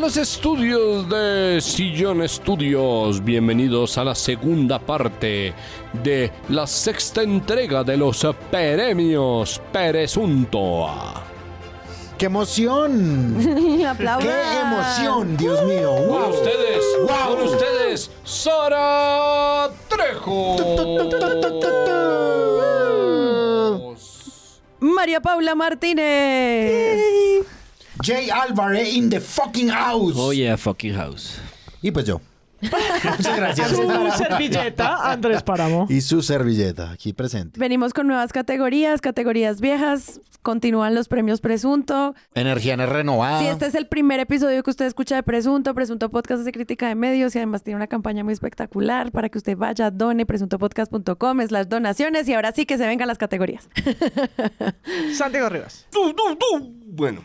los estudios de Sillón Estudios. Bienvenidos a la segunda parte de la sexta entrega de los premios Peresunto. ¡Qué emoción! ¡Qué emoción, Dios mío! Con ¡Wow! ustedes, Wow. con ustedes, Sara Trejo. María Paula Martínez. Jay Álvarez in the fucking house. Oh yeah, fucking house. Y pues yo. Muchas gracias. Su servilleta, Andrés Páramo. Y su servilleta aquí presente. Venimos con nuevas categorías, categorías viejas. Continúan los premios Presunto. Energía renovada. Si este es el primer episodio que usted escucha de Presunto, Presunto Podcast de crítica de medios y además tiene una campaña muy espectacular para que usted vaya a done presuntopodcast.com las donaciones y ahora sí que se vengan las categorías. Santiago Rivas. Bueno,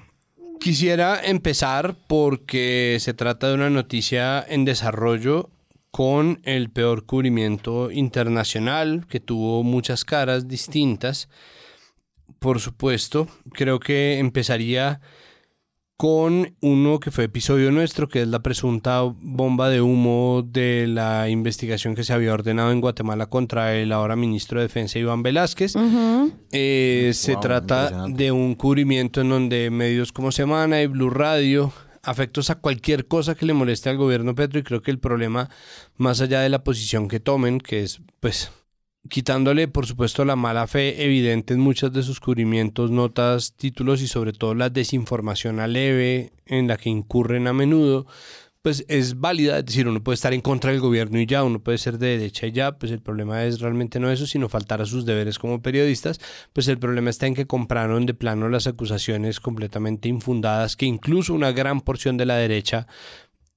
quisiera empezar porque se trata de una noticia en desarrollo con el peor cubrimiento internacional que tuvo muchas caras distintas. Por supuesto, creo que empezaría con uno que fue episodio nuestro, que es la presunta bomba de humo de la investigación que se había ordenado en Guatemala contra el ahora ministro de Defensa Iván Velázquez. Eh, se Wow, trata de un cubrimiento en donde medios como Semana y Blue Radio afectos a cualquier cosa que le moleste al gobierno Petro y creo que el problema más allá de la posición que tomen que es pues quitándole por supuesto la mala fe evidente en muchos de sus cubrimientos, notas, títulos y sobre todo la desinformación aleve en la que incurren a menudo, pues es válida, es decir, uno puede estar en contra del gobierno y ya, uno puede ser de derecha y ya, pues el problema es realmente no eso, sino faltar a sus deberes como periodistas, pues el problema está en que compraron de plano las acusaciones completamente infundadas, que incluso una gran porción de la derecha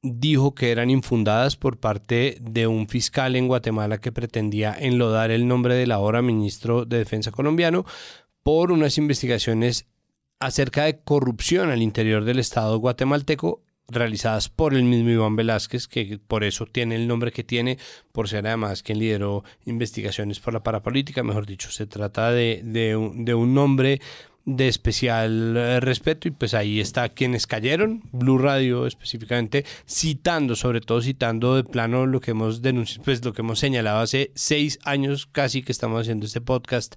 dijo que eran infundadas por parte de un fiscal en Guatemala que pretendía enlodar el nombre del ahora ministro de Defensa colombiano por unas investigaciones acerca de corrupción al interior del Estado guatemalteco realizadas por el mismo Iván Velázquez, que por eso tiene el nombre que tiene, por ser además quien lideró investigaciones por la parapolítica, mejor dicho, se trata de, de un, de un nombre de especial eh, respeto y pues ahí está quienes cayeron, Blue Radio específicamente, citando, sobre todo citando de plano lo que hemos denunciado, pues lo que hemos señalado hace seis años casi que estamos haciendo este podcast,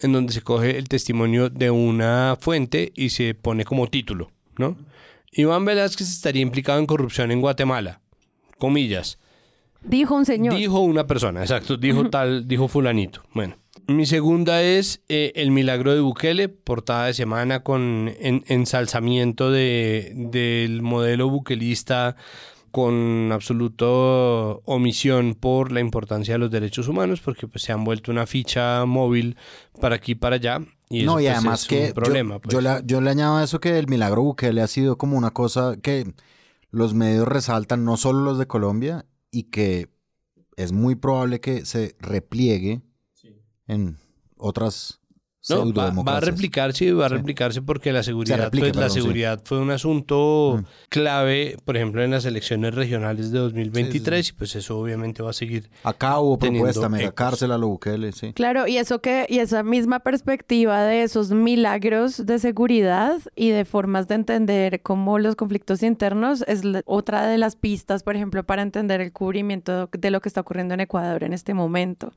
en donde se coge el testimonio de una fuente y se pone como título, ¿no? Iván Velázquez estaría implicado en corrupción en Guatemala, comillas. Dijo un señor. Dijo una persona, exacto, dijo tal, dijo fulanito. Bueno, mi segunda es eh, El Milagro de Bukele, portada de semana con en- ensalzamiento de, del modelo buquelista con absoluto omisión por la importancia de los derechos humanos, porque pues, se han vuelto una ficha móvil para aquí y para allá. Y eso, no, y pues, además es que un yo- problema. yo, pues. le, yo le añado a eso que el milagro Bukele ha sido como una cosa que los medios resaltan, no solo los de Colombia, y que es muy probable que se repliegue en otras No, va, va a replicarse y va a Sí. replicarse porque la seguridad, replica, pues, la sí. seguridad fue un asunto Mm. clave, por ejemplo, en las elecciones regionales de 2023 y pues eso obviamente va a seguir. Acá hubo propuesta, mega cárcel a lo Bukele, sí. Claro, y eso que, y esa misma perspectiva de esos milagros de seguridad y de formas de entender cómo los conflictos internos es la- otra de las pistas, por ejemplo, para entender el cubrimiento de lo que está ocurriendo en Ecuador en este momento.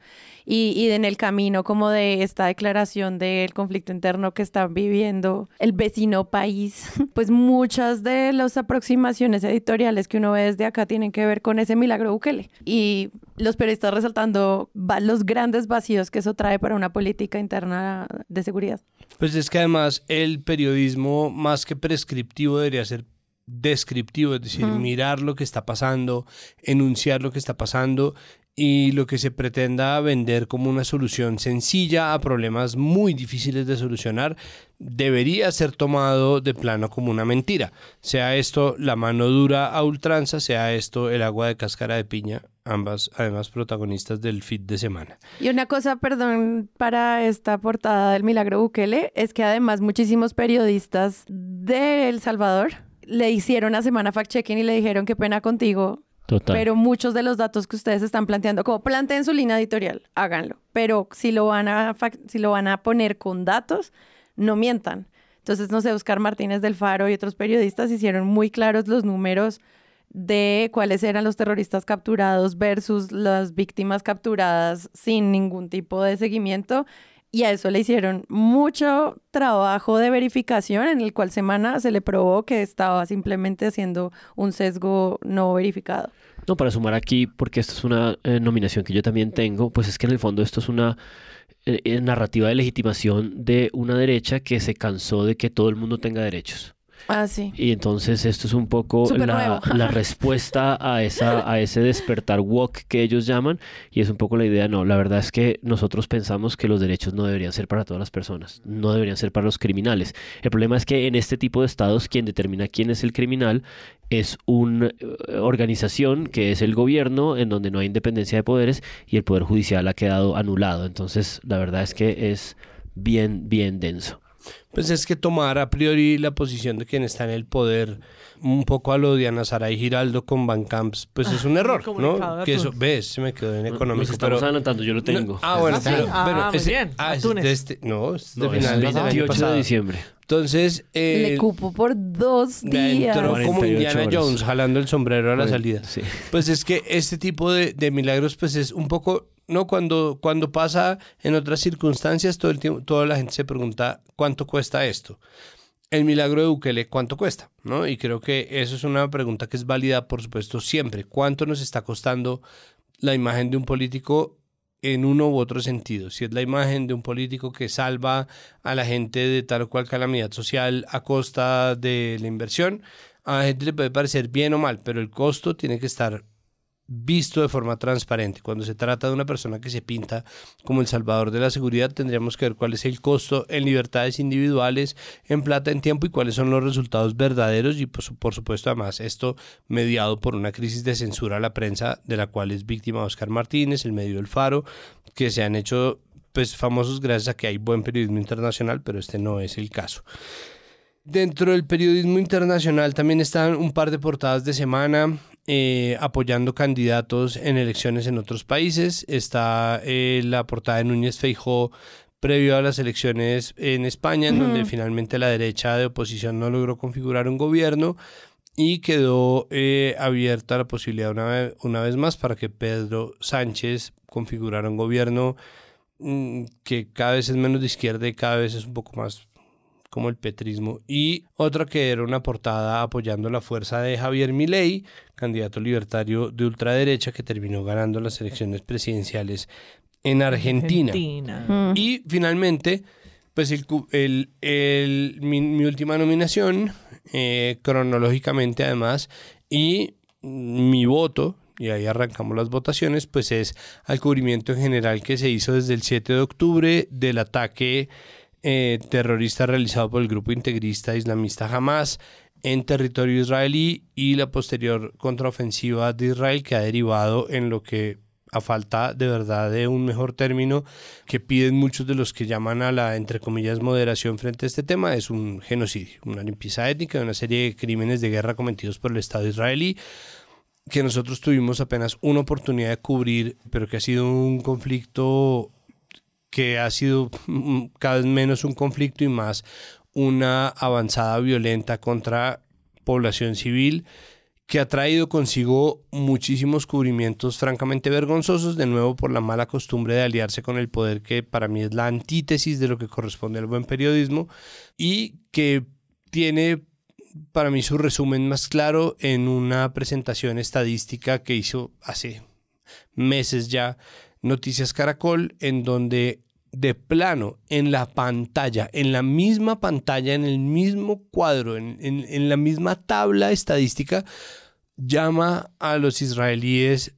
Y, y en el camino como de esta declaración del conflicto interno que está viviendo el vecino país, pues muchas de las aproximaciones editoriales que uno ve desde acá tienen que ver con ese milagro Bukele. Y los periodistas resaltando los grandes vacíos que eso trae para una política interna de seguridad. Pues es que además el periodismo más que prescriptivo debería ser descriptivo, es decir, mirar lo que está pasando, enunciar lo que está pasando y lo que se pretenda vender como una solución sencilla a problemas muy difíciles de solucionar debería ser tomado de plano como una mentira. Sea esto la mano dura a ultranza, sea esto el agua de cáscara de piña, ambas además protagonistas del feed de semana. Y una cosa, perdón, para esta portada del Milagro Bukele, es que además muchísimos periodistas de El Salvador le hicieron a semana fact-checking y le dijeron qué pena contigo, Total. pero muchos de los datos que ustedes están planteando, como planteen su línea editorial, háganlo. Pero si lo van a, si lo van a poner con datos, no mientan. Entonces, no sé, Oscar Martínez del Faro y otros periodistas hicieron muy claros los números de cuáles eran los terroristas capturados versus las víctimas capturadas sin ningún tipo de seguimiento. Y a eso le hicieron mucho trabajo de verificación en el cual Semana se le probó que estaba simplemente haciendo un sesgo no verificado. No, para sumar aquí, porque esto es una eh, nominación que yo también tengo, pues es que en el fondo esto es una eh, eh, narrativa de legitimación de una derecha que se cansó de que todo el mundo tenga derechos. Ah, sí. Y entonces esto es un poco la, la respuesta a, esa, a ese despertar woke que ellos llaman. Y es un poco la idea, no, la verdad es que nosotros pensamos que los derechos no deberían ser para todas las personas, no deberían ser para los criminales. El problema es que en este tipo de estados quien determina quién es el criminal es una eh, organización que es el gobierno en donde no hay independencia de poderes y el poder judicial ha quedado anulado. Entonces la verdad es que es bien, bien denso. Pues es que tomar a priori la posición de quien está en el poder, un poco a lo de Ana Saray Giraldo con Van Camps, pues es un error, comunicado ¿no? Que eso, ves, se me quedó en económico, Nos estamos pero... adelantando, yo lo tengo. No, ah, bueno, ¿Ah, sí? pero, Ah, pero ese- bien. ah, es Atunes. de este, no, es de No, es finales del año 28 de diciembre. Entonces, Le eh, cupo por dos días. entró como 48 Indiana horas. Jones jalando el sombrero a la salida. Sí. Pues es que este tipo de, de milagros, pues es un poco, ¿no? Cuando, cuando pasa en otras circunstancias, todo el tiempo, toda la gente se pregunta, ¿cuánto cuesta esto? El milagro de Bukele, ¿cuánto cuesta? ¿No? Y creo que eso es una pregunta que es válida, por supuesto, siempre. ¿Cuánto nos está costando la imagen de un político en uno u otro sentido? Si es la imagen de un político que salva a la gente de tal o cual calamidad social a costa de la inversión, a la gente le puede parecer bien o mal, pero el costo tiene que estar visto de forma transparente. Cuando se trata de una persona que se pinta como el salvador de la seguridad, tendríamos que ver cuál es el costo en libertades individuales, en plata, en tiempo y cuáles son los resultados verdaderos y pues, por supuesto además esto mediado por una crisis de censura a la prensa de la cual es víctima Oscar Martínez, el medio El Faro, que se han hecho pues famosos gracias a que hay buen periodismo internacional, pero este no es el caso. Dentro del periodismo internacional también están un par de portadas de semana eh, apoyando candidatos en elecciones en otros países. Está eh, la portada de Núñez Feijó previo a las elecciones en España, en donde finalmente la derecha de oposición no logró configurar un gobierno y quedó eh, abierta la posibilidad una vez, una vez más para que Pedro Sánchez configurara un gobierno mm, que cada vez es menos de izquierda y cada vez es un poco más como el petrismo, y otra que era una portada apoyando la fuerza de Javier Milei, candidato libertario de ultraderecha que terminó ganando las elecciones presidenciales en Argentina. Argentina. Mm. Y finalmente, pues el, cu- el- el- mi, mi última nominación, eh, cronológicamente además, y mi voto, y ahí arrancamos las votaciones, pues es al cubrimiento en general que se hizo desde el 7 de octubre del ataque eh, terrorista realizado por el grupo integrista islamista Hamas en territorio israelí y la posterior contraofensiva de Israel que ha derivado en lo que a falta de verdad de un mejor término que piden muchos de los que llaman a la entre comillas moderación frente a este tema es un genocidio, una limpieza étnica, una serie de crímenes de guerra cometidos por el Estado israelí que nosotros tuvimos apenas una oportunidad de cubrir, pero que ha sido un conflicto que ha sido mm, cada vez menos un conflicto y más una avanzada violenta contra población civil que ha traído consigo muchísimos cubrimientos francamente vergonzosos, de nuevo por la mala costumbre de aliarse con el poder que para mí es la antítesis de lo que corresponde al buen periodismo y que tiene para mí su resumen más claro en una presentación estadística que hizo hace meses ya Noticias Caracol, en donde de plano, en la pantalla, en la misma pantalla, en el mismo cuadro, en, en- la misma tabla estadística, llama a los israelíes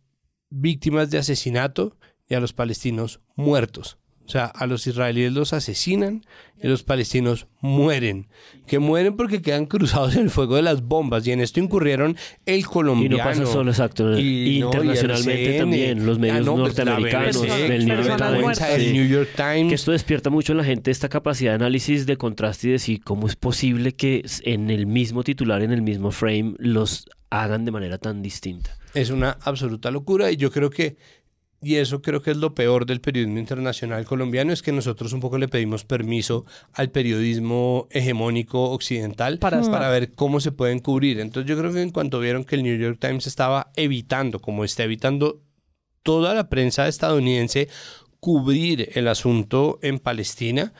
víctimas de asesinato y a los palestinos muertos. O sea, a los israelíes los asesinan y los palestinos mueren. Que mueren porque quedan cruzados en el fuego de las bombas. Y en esto incurrieron el Y no colombiano. pasa solo, exacto. y- no, internacionalmente y también, los medios Ah, no, pues, norteamericanos, BBC, el New Times, el. New York Times. Que esto despierta mucho en la gente esta capacidad de análisis, de contraste y decir cómo es posible que en el mismo titular, en el mismo frame, los hagan de manera tan distinta. Es una absoluta locura y yo creo que y eso creo que es lo peor del periodismo internacional colombiano, es que nosotros un poco le pedimos permiso al periodismo hegemónico occidental Para para, ver cómo se pueden cubrir. Entonces yo creo que en cuanto vieron que el New York Times estaba evitando, como está evitando toda la prensa estadounidense, cubrir el asunto en Palestina,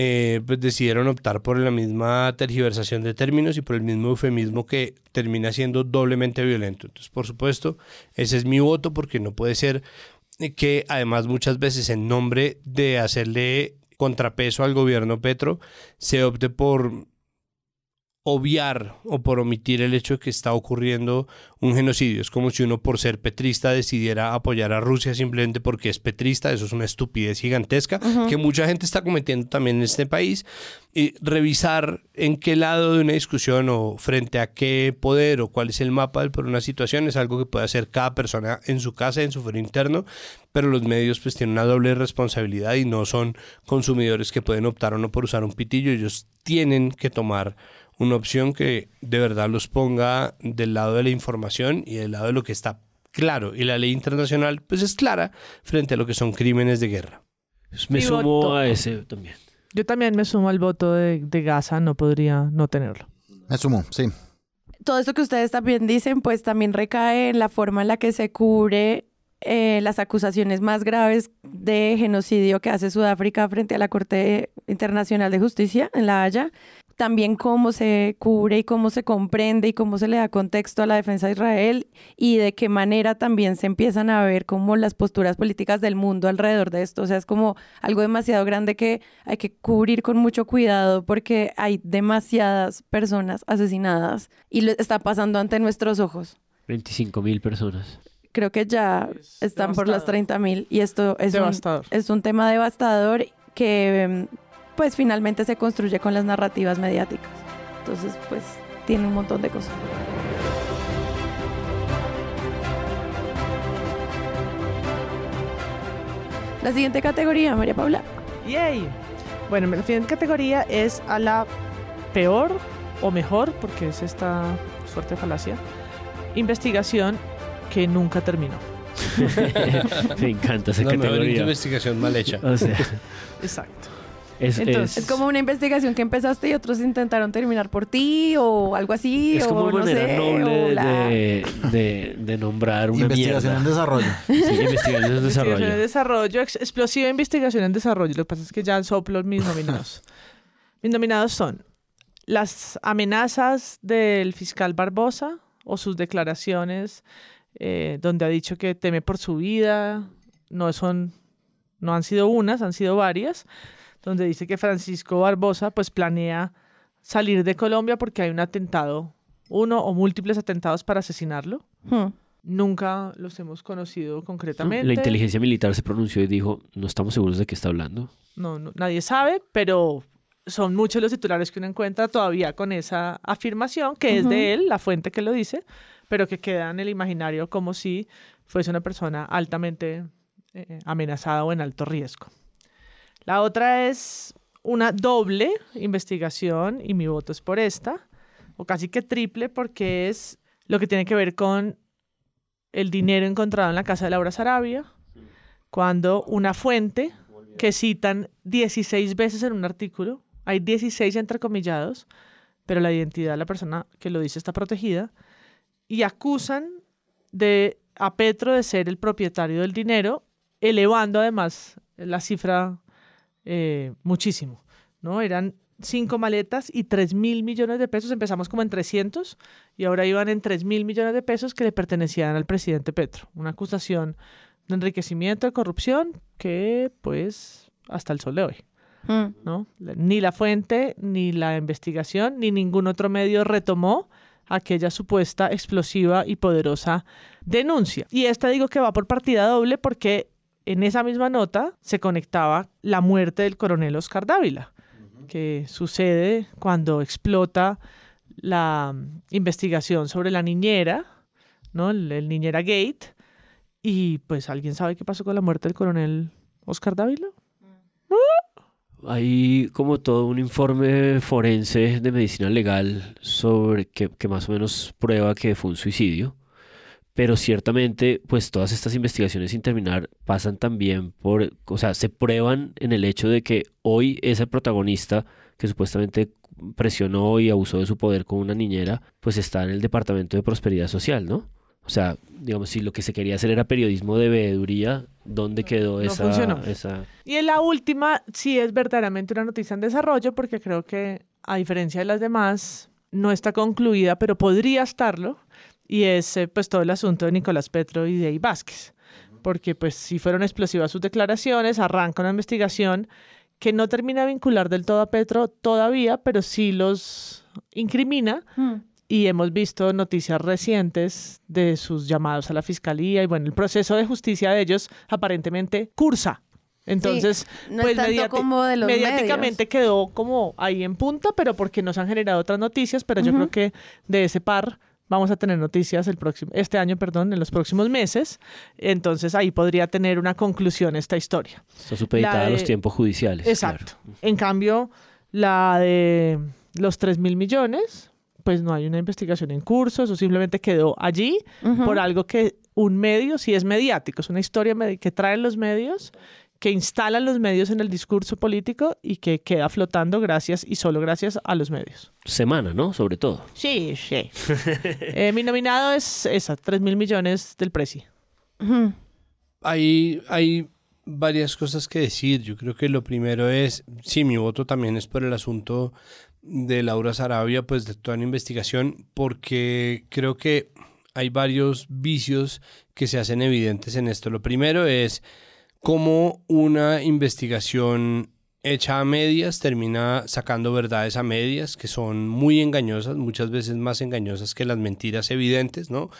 eh, pues decidieron optar por la misma tergiversación de términos y por el mismo eufemismo que termina siendo doblemente violento. Entonces, por supuesto, ese es mi voto porque no puede ser eh, que además muchas veces en nombre de hacerle contrapeso al gobierno Petro se opte por obviar o por omitir el hecho de que está ocurriendo un genocidio. Es como si uno por ser petrista decidiera apoyar a Rusia simplemente porque es petrista. Eso es una estupidez gigantesca que mucha gente está cometiendo también en este país. Y revisar en qué lado de una discusión o frente a qué poder o cuál es el mapa por una situación es algo que puede hacer cada persona en su casa, en su foro interno, pero los medios pues tienen una doble responsabilidad y no son consumidores que pueden optar o no por usar un pitillo. Ellos tienen que tomar una opción que de verdad los ponga del lado de la información y del lado de lo que está claro. Y la ley internacional pues es clara frente a lo que son crímenes de guerra. Me Mi sumo voto. a ese también. Yo también me sumo al voto de, de Gaza, no podría no tenerlo. Me sumo, sí. todo esto que ustedes también dicen, pues también recae en la forma en la que se cubre eh, las acusaciones más graves de genocidio que hace Sudáfrica frente a la Corte Internacional de Justicia en La Haya. También cómo se cubre y cómo se comprende y cómo se le da contexto a la defensa de Israel y de qué manera también se empiezan a ver como las posturas políticas del mundo alrededor de esto. O sea, es como algo demasiado grande que hay que cubrir con mucho cuidado porque hay demasiadas personas asesinadas y lo está pasando ante nuestros ojos. 25 mil personas. Creo que ya Es están por las devastador. 30 mil y esto es un, es un tema devastador que mm, pues finalmente se construye con las narrativas mediáticas. Entonces pues tiene un montón de cosas. La siguiente categoría, María Paula. ¡Yay! Bueno, la siguiente categoría es a la peor o mejor, porque es esta suerte de falacia, investigación que nunca terminó. Me encanta esa La mejor categoría. investigación mal hecha. O sea, Exacto. Es, Entonces, es- Es como una investigación que empezaste y otros intentaron terminar por ti o algo así. es como o no manera sé, noble o la- de, de- de nombrar una Investigación en mierda. desarrollo. Sí, investigación en investigación en desarrollo. desarrollo, ex- explosiva investigación en desarrollo. Lo que pasa es que ya soplo mis nominados. mis nominados son las amenazas del fiscal Barbosa o sus declaraciones eh, donde ha dicho que teme por su vida. No son, no han sido unas, han sido varias. Donde dice que Francisco Barbosa pues planea salir de Colombia porque hay un atentado, uno o múltiples atentados para asesinarlo. Hmm. Nunca los hemos conocido concretamente. La inteligencia militar se pronunció y dijo, no estamos seguros de qué está hablando. No, no- nadie sabe, pero son muchos los titulares que uno encuentra todavía con esa afirmación, que es de él, la fuente que lo dice, pero que queda en el imaginario como si fuese una persona altamente eh, amenazada o en alto riesgo. La otra es una doble investigación, y mi voto es por esta, o casi que triple, porque es lo que tiene que ver con el dinero encontrado en la casa de Laura Sarabia, cuando una fuente que citan 16 veces en un artículo, hay 16 entrecomillados, pero la identidad de la persona que lo dice está protegida, y acusan de, a Petro de ser el propietario del dinero, elevando además la cifra eh, muchísimo, ¿no? Eran cinco maletas y 3 mil millones de pesos, empezamos como en 300 y ahora iban en 3 mil millones de pesos que le pertenecían al presidente Petro, una acusación de enriquecimiento, de corrupción, que pues hasta el sol de hoy, Hmm. ¿no? Ni la fuente, ni la investigación, ni ningún otro medio retomó aquella supuesta explosiva y poderosa denuncia. Y esta digo que va por partida doble porque en esa misma nota se conectaba la muerte del coronel Oscar Dávila, que sucede cuando explota la mm, investigación sobre la niñera, ¿no? El, el niñera Gate. Y pues, ¿alguien sabe qué pasó con la muerte del coronel Oscar Dávila? Hay como todo un informe forense de medicina legal sobre que, que más o menos prueba que fue un suicidio, pero ciertamente pues todas estas investigaciones sin terminar pasan también por, o sea, se prueban en el hecho de que hoy ese protagonista que supuestamente presionó y abusó de su poder con una niñera, pues está en el Departamento de Prosperidad Social, ¿no? O sea, digamos, si lo que se quería hacer era periodismo de veeduría, ¿dónde quedó esa, esa...? Y en la última, sí es verdaderamente una noticia en desarrollo, porque creo que, a diferencia de las demás, no está concluida, pero podría estarlo, y es eh, pues todo el asunto de Nicolás Petro y de Vázquez. Porque pues si fueron explosivas sus declaraciones, arranca una investigación que no termina de vincular del todo a Petro todavía, pero sí los incrimina. Hmm. Y hemos visto noticias recientes de sus llamados a la fiscalía y bueno, el proceso de justicia de ellos aparentemente cursa. Entonces, pues mediáticamente quedó como ahí en punta, pero porque nos han generado otras noticias, pero yo creo que de ese par vamos a tener noticias el próximo, este año, perdón, en los próximos meses. Entonces ahí podría tener una conclusión esta historia. Está supeditada a los tiempos judiciales. Exacto. En cambio, la de los 3 mil millones, pues no hay una investigación en curso, eso simplemente quedó allí por algo que un medio, si es mediático, es una historia que traen los medios que instalan los medios en el discurso político y que queda flotando gracias y solo gracias a los medios. Semana, ¿no? Sobre todo. Sí, sí. Eh, mi nominado es esa, 3 mil millones del precio. hay, hay varias cosas que decir. Yo creo que lo primero es, sí, mi voto también es por el asunto de Laura Sarabia, pues de toda la investigación, porque creo que hay varios vicios que se hacen evidentes en esto. Lo primero es cómo una investigación hecha a medias termina sacando verdades a medias que son muy engañosas, muchas veces más engañosas que las mentiras evidentes, ¿no?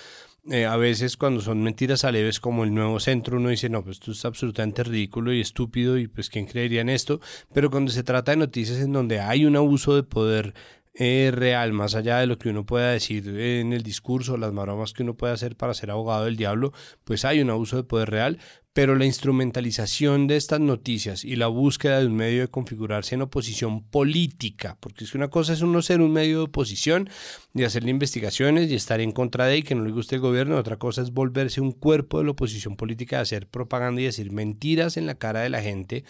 Eh, a veces cuando son mentiras a leves como el nuevo centro uno dice, no, pues esto es absolutamente ridículo y estúpido y pues quién creería en esto, pero cuando se trata de noticias en donde hay un abuso de poder eh, real, más allá de lo que uno pueda decir en el discurso, las maromas que uno puede hacer para ser abogado del diablo, pues hay un abuso de poder real, pero la instrumentalización de estas noticias y la búsqueda de un medio de configurarse en oposición política, porque es que una cosa es uno ser un medio de oposición y hacerle investigaciones y estar en contra de y que no le guste el gobierno, otra cosa es volverse un cuerpo de la oposición política, de hacer propaganda y decir mentiras en la cara de la gente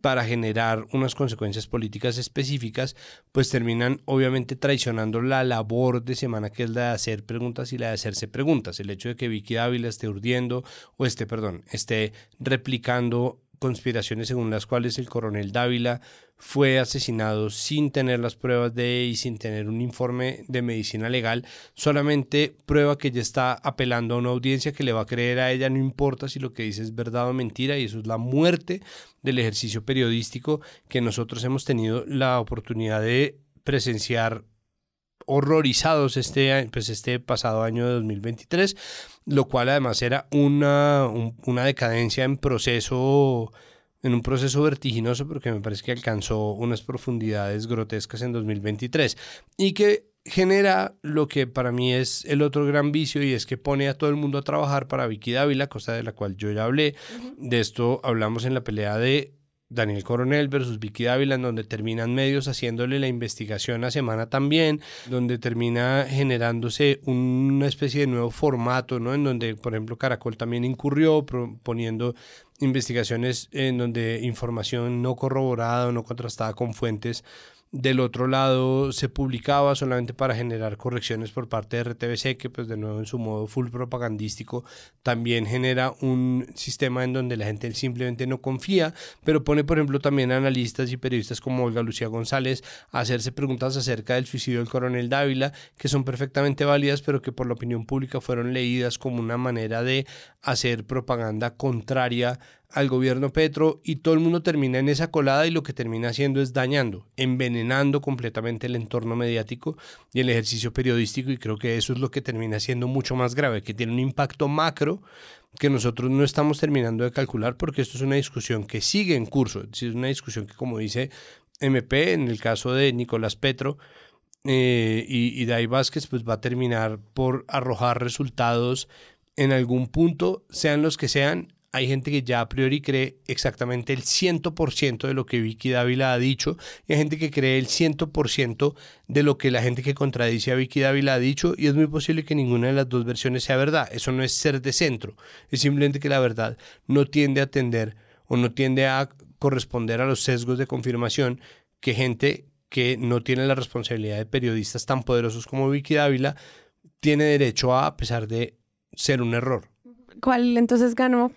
para generar unas consecuencias políticas específicas, pues terminan obviamente traicionando la labor de semana que es la de hacer preguntas y la de hacerse preguntas. El hecho de que Vicky Dávila esté urdiendo o esté, perdón, esté replicando conspiraciones según las cuales el coronel Dávila fue asesinado sin tener las pruebas de y sin tener un informe de medicina legal, solamente prueba que ella está apelando a una audiencia que le va a creer a ella, no importa si lo que dice es verdad o mentira, y eso es la muerte del ejercicio periodístico que nosotros hemos tenido la oportunidad de presenciar horrorizados este, pues este pasado año de 2023, lo cual además era una, una decadencia en proceso en un proceso vertiginoso porque me parece que alcanzó unas profundidades grotescas en 2023 y que genera lo que para mí es el otro gran vicio y es que pone a todo el mundo a trabajar para Vicky Dávila, cosa de la cual yo ya hablé. De esto hablamos en la pelea de Daniel Coronel versus Vicky Dávila, en donde terminan medios haciéndole la investigación a semana también, donde termina generándose una especie de nuevo formato, ¿no? En donde, por ejemplo, Caracol también incurrió poniendo investigaciones en donde información no corroborada o no contrastada con fuentes del otro lado se publicaba solamente para generar correcciones por parte de RTBC, que pues de nuevo en su modo full propagandístico también genera un sistema en donde la gente simplemente no confía, pero pone por ejemplo también analistas y periodistas como Olga Lucía González a hacerse preguntas acerca del suicidio del coronel Dávila, que son perfectamente válidas, pero que por la opinión pública fueron leídas como una manera de hacer propaganda contraria al gobierno Petro y todo el mundo termina en esa colada y lo que termina haciendo es dañando, envenenando completamente el entorno mediático y el ejercicio periodístico y creo que eso es lo que termina siendo mucho más grave, que tiene un impacto macro que nosotros no estamos terminando de calcular porque esto es una discusión que sigue en curso, es una discusión que como dice MP en el caso de Nicolás Petro eh, y, y Dai Vázquez pues va a terminar por arrojar resultados en algún punto, sean los que sean, hay gente que ya a priori cree exactamente el 100% de lo que Vicky Dávila ha dicho y hay gente que cree el 100% de lo que la gente que contradice a Vicky Dávila ha dicho y es muy posible que ninguna de las dos versiones sea verdad. Eso no es ser de centro, es simplemente que la verdad no tiende a atender o no tiende a corresponder a los sesgos de confirmación que gente que no tiene la responsabilidad de periodistas tan poderosos como Vicky Dávila tiene derecho a, a pesar de ser un error. ¿Cuál entonces ganó?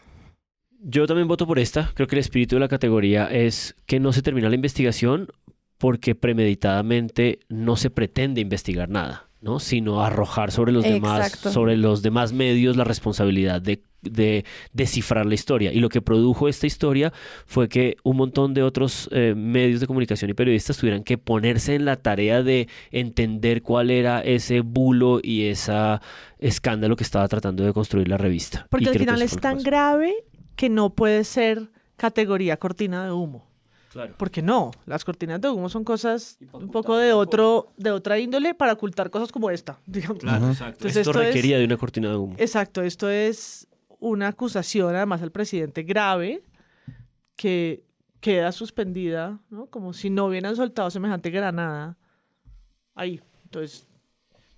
Yo también voto por esta. Creo que el espíritu de la categoría es que no se termina la investigación porque premeditadamente no se pretende investigar nada, ¿no? Sino arrojar sobre los demás, sobre los demás medios la responsabilidad de, de descifrar la historia. Y lo que produjo esta historia fue que un montón de otros eh, medios de comunicación y periodistas tuvieran que ponerse en la tarea de entender cuál era ese bulo y ese escándalo que estaba tratando de construir la revista. Porque Y al final es tan grave que no puede ser categoría cortina de humo. Claro. Porque no, las cortinas de humo son cosas un poco de otro, de otra índole para ocultar cosas como esta. digamos. Claro, exacto. Entonces, Esto esto es- requería de una cortina de humo. Exacto, esto es una acusación además al presidente grave que queda suspendida, ¿no? Como si no hubieran soltado semejante granada ahí. Entonces,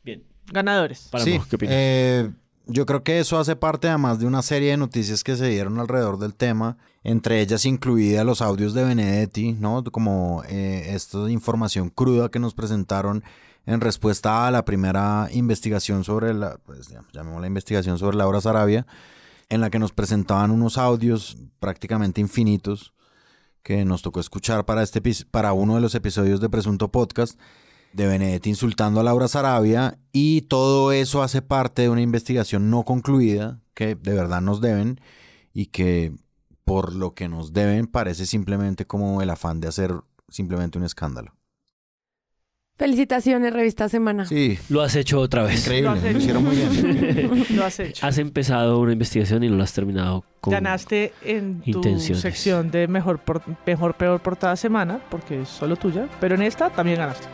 Bien. ganadores. Páramo, sí, ¿qué opinas? eh, yo creo que eso hace parte además de una serie de noticias que se dieron alrededor del tema, entre ellas incluida los audios de Benedetti, ¿no? Como eh, esta información cruda que nos presentaron en respuesta a la primera investigación sobre la, pues, investigación sobre Laura Sarabia, en la que nos presentaban unos audios prácticamente infinitos que nos tocó escuchar para, este, para uno de los episodios de Presunto Podcast de Benedetti insultando a Laura Sarabia y todo eso hace parte de una investigación no concluida que de verdad nos deben y que por lo que nos deben parece simplemente como el afán de hacer simplemente un escándalo. Felicitaciones, revista Semana. Sí, Lo has hecho otra vez. Lo increíble, has lo hicieron muy bien. Lo has hecho. Has empezado una investigación y no la has terminado con... Ganaste en tu sección de mejor, por- mejor peor portada semana, porque es solo tuya, pero en esta también ganaste.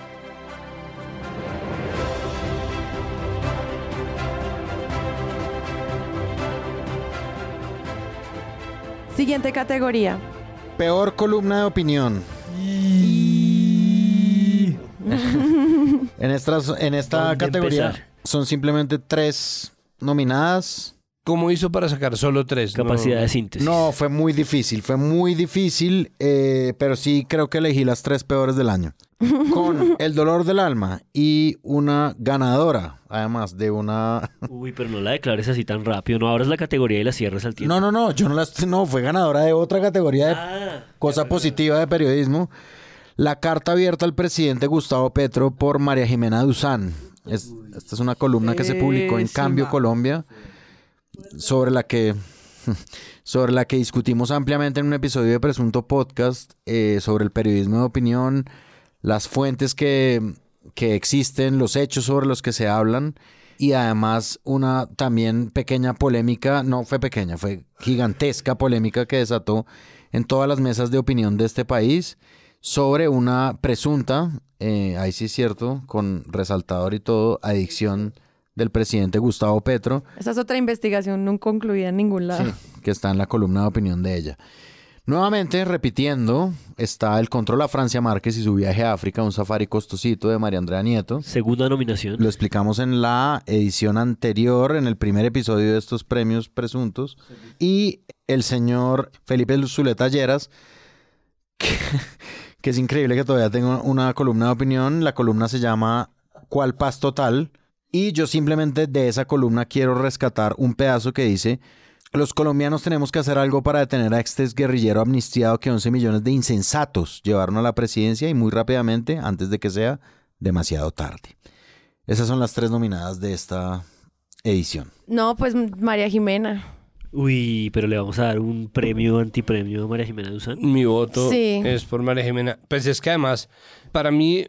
Siguiente categoría. Peor columna de opinión. En, estas, en esta ¿Dónde categoría empezar? son simplemente tres nominadas. ¿Cómo hizo para sacar solo tres? Capacidad No. de síntesis. No, fue muy difícil, fue muy difícil, eh, pero sí creo que elegí las tres peores del año. Con El dolor del alma y una ganadora, además de una... Uy, pero no la declares así tan rápido. No abras la categoría y la cierres al tiempo. No, no, no, yo no las... No, fue ganadora de otra categoría de Ah, cosa positiva de periodismo. La carta abierta al presidente Gustavo Petro por María Jimena Duzán. Es- esta es una columna que se publicó en Cambio. Colombia sobre la que sobre la que discutimos ampliamente en un episodio de Presunto Podcast eh, sobre el periodismo de opinión, las fuentes que, que existen, los hechos sobre los que se hablan y además una también pequeña polémica, no fue pequeña, fue gigantesca polémica que desató en todas las mesas de opinión de este país sobre una presunta, eh, ahí sí es cierto, con resaltador y todo, adicción del presidente Gustavo Petro, Esa es otra investigación no concluida en ningún lado. Sí, que está en la columna de opinión de ella. Nuevamente, repitiendo, está el control a Francia Márquez y su viaje a África, un safari costosito de María Andrea Nieto. Segunda nominación. Lo explicamos en la edición anterior, en el primer episodio de estos premios presuntos. Y el señor Felipe Zuleta Lleras, que, que es increíble que todavía tengo una columna de opinión. La columna se llama ¿Cuál paz total? Y yo simplemente de esa columna quiero rescatar un pedazo que dice, los colombianos tenemos que hacer algo para detener a este guerrillero amnistiado que 11 millones de insensatos llevaron a la presidencia y muy rápidamente, antes de que sea demasiado tarde. Esas son las tres nominadas de esta edición. No, pues María Jimena. Uy, pero le vamos a dar un premio antipremio a María Jimena Duzán. Mi voto Sí. es por María Jimena. Pues es que además, para mí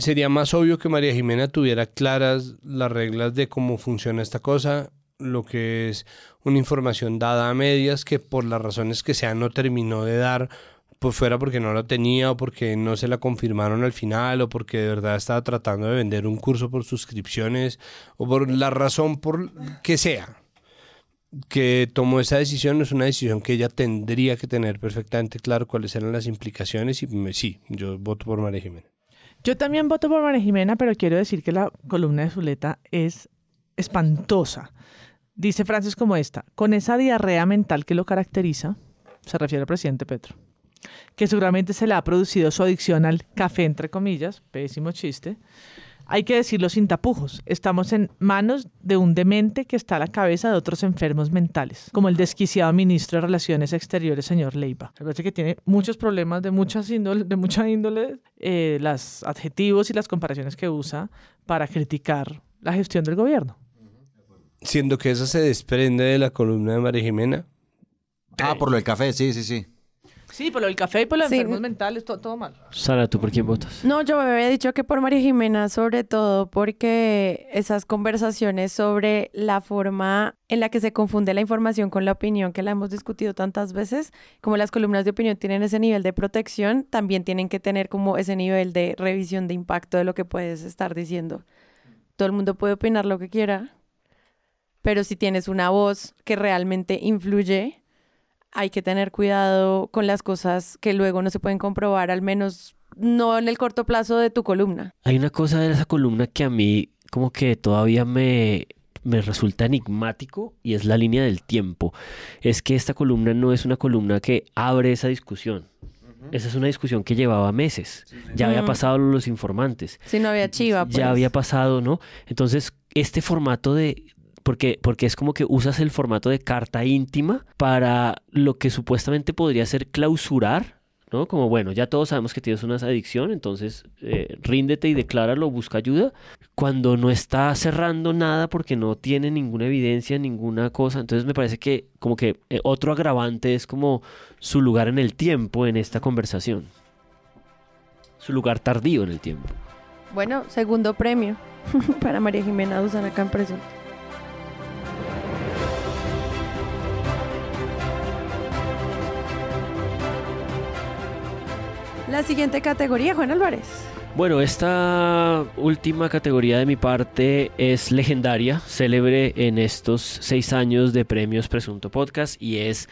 sería más obvio que María Jimena tuviera claras las reglas de cómo funciona esta cosa, lo que es una información dada a medias que por las razones que sean no terminó de dar, pues fuera porque no la tenía o porque no se la confirmaron al final o porque de verdad estaba tratando de vender un curso por suscripciones o por la razón por que sea. que tomó esa decisión es una decisión que ella tendría que tener perfectamente claro cuáles eran las implicaciones y sí, yo voto por María Jimena. Yo también voto por María Jimena, pero quiero decir que la columna de Zuleta es espantosa. Dice frases como esta, con esa diarrea mental que lo caracteriza, se refiere al presidente Petro, que seguramente se le ha producido su adicción al café, entre comillas, pésimo chiste, hay que decirlo sin tapujos, estamos en manos de un demente que está a la cabeza de otros enfermos mentales, como el desquiciado ministro de Relaciones Exteriores, señor Leiva. Me parece que tiene muchos problemas de, muchas índole, de mucha índole, eh, los adjetivos y las comparaciones que usa para criticar la gestión del gobierno. Siendo que eso se desprende de la columna de María Jimena. Ah, por lo del café, sí, sí, sí. Sí, por lo del café y por los Sí. enfermos mentales, todo, todo mal. Sara, ¿tú por quién votas? No, yo me había dicho que por María Jimena, sobre todo porque esas conversaciones sobre la forma en la que se confunde la información con la opinión, que la hemos discutido tantas veces, como las columnas de opinión tienen ese nivel de protección, también tienen que tener como ese nivel de revisión de impacto de lo que puedes estar diciendo. Todo el mundo puede opinar lo que quiera, pero si tienes una voz que realmente influye, hay que tener cuidado con las cosas que luego no se pueden comprobar, al menos no en el corto plazo de tu columna. Hay una cosa de esa columna que a mí como que todavía me, me resulta enigmático y es la línea del tiempo. Es que esta columna no es una columna que abre esa discusión. Esa es una discusión que llevaba meses. Ya había Mm. pasado los informantes. Si no había chiva, pues. Ya había pasado, ¿no? Entonces, este formato de... Porque, porque es como que usas el formato de carta íntima para lo que supuestamente podría ser clausurar, ¿no? Como, bueno, ya todos sabemos que tienes una adicción, entonces eh, ríndete y decláralo, busca ayuda. Cuando no está cerrando nada porque no tiene ninguna evidencia, ninguna cosa. Entonces me parece que como que eh, otro agravante es como su lugar en el tiempo en esta conversación. Su lugar tardío en el tiempo. Bueno, segundo premio para María Jimena Duzán acá en Presunto. La siguiente categoría, Juan Álvarez. Bueno, esta última categoría de mi parte es legendaria, célebre en estos seis años de premios Presunto Podcast y es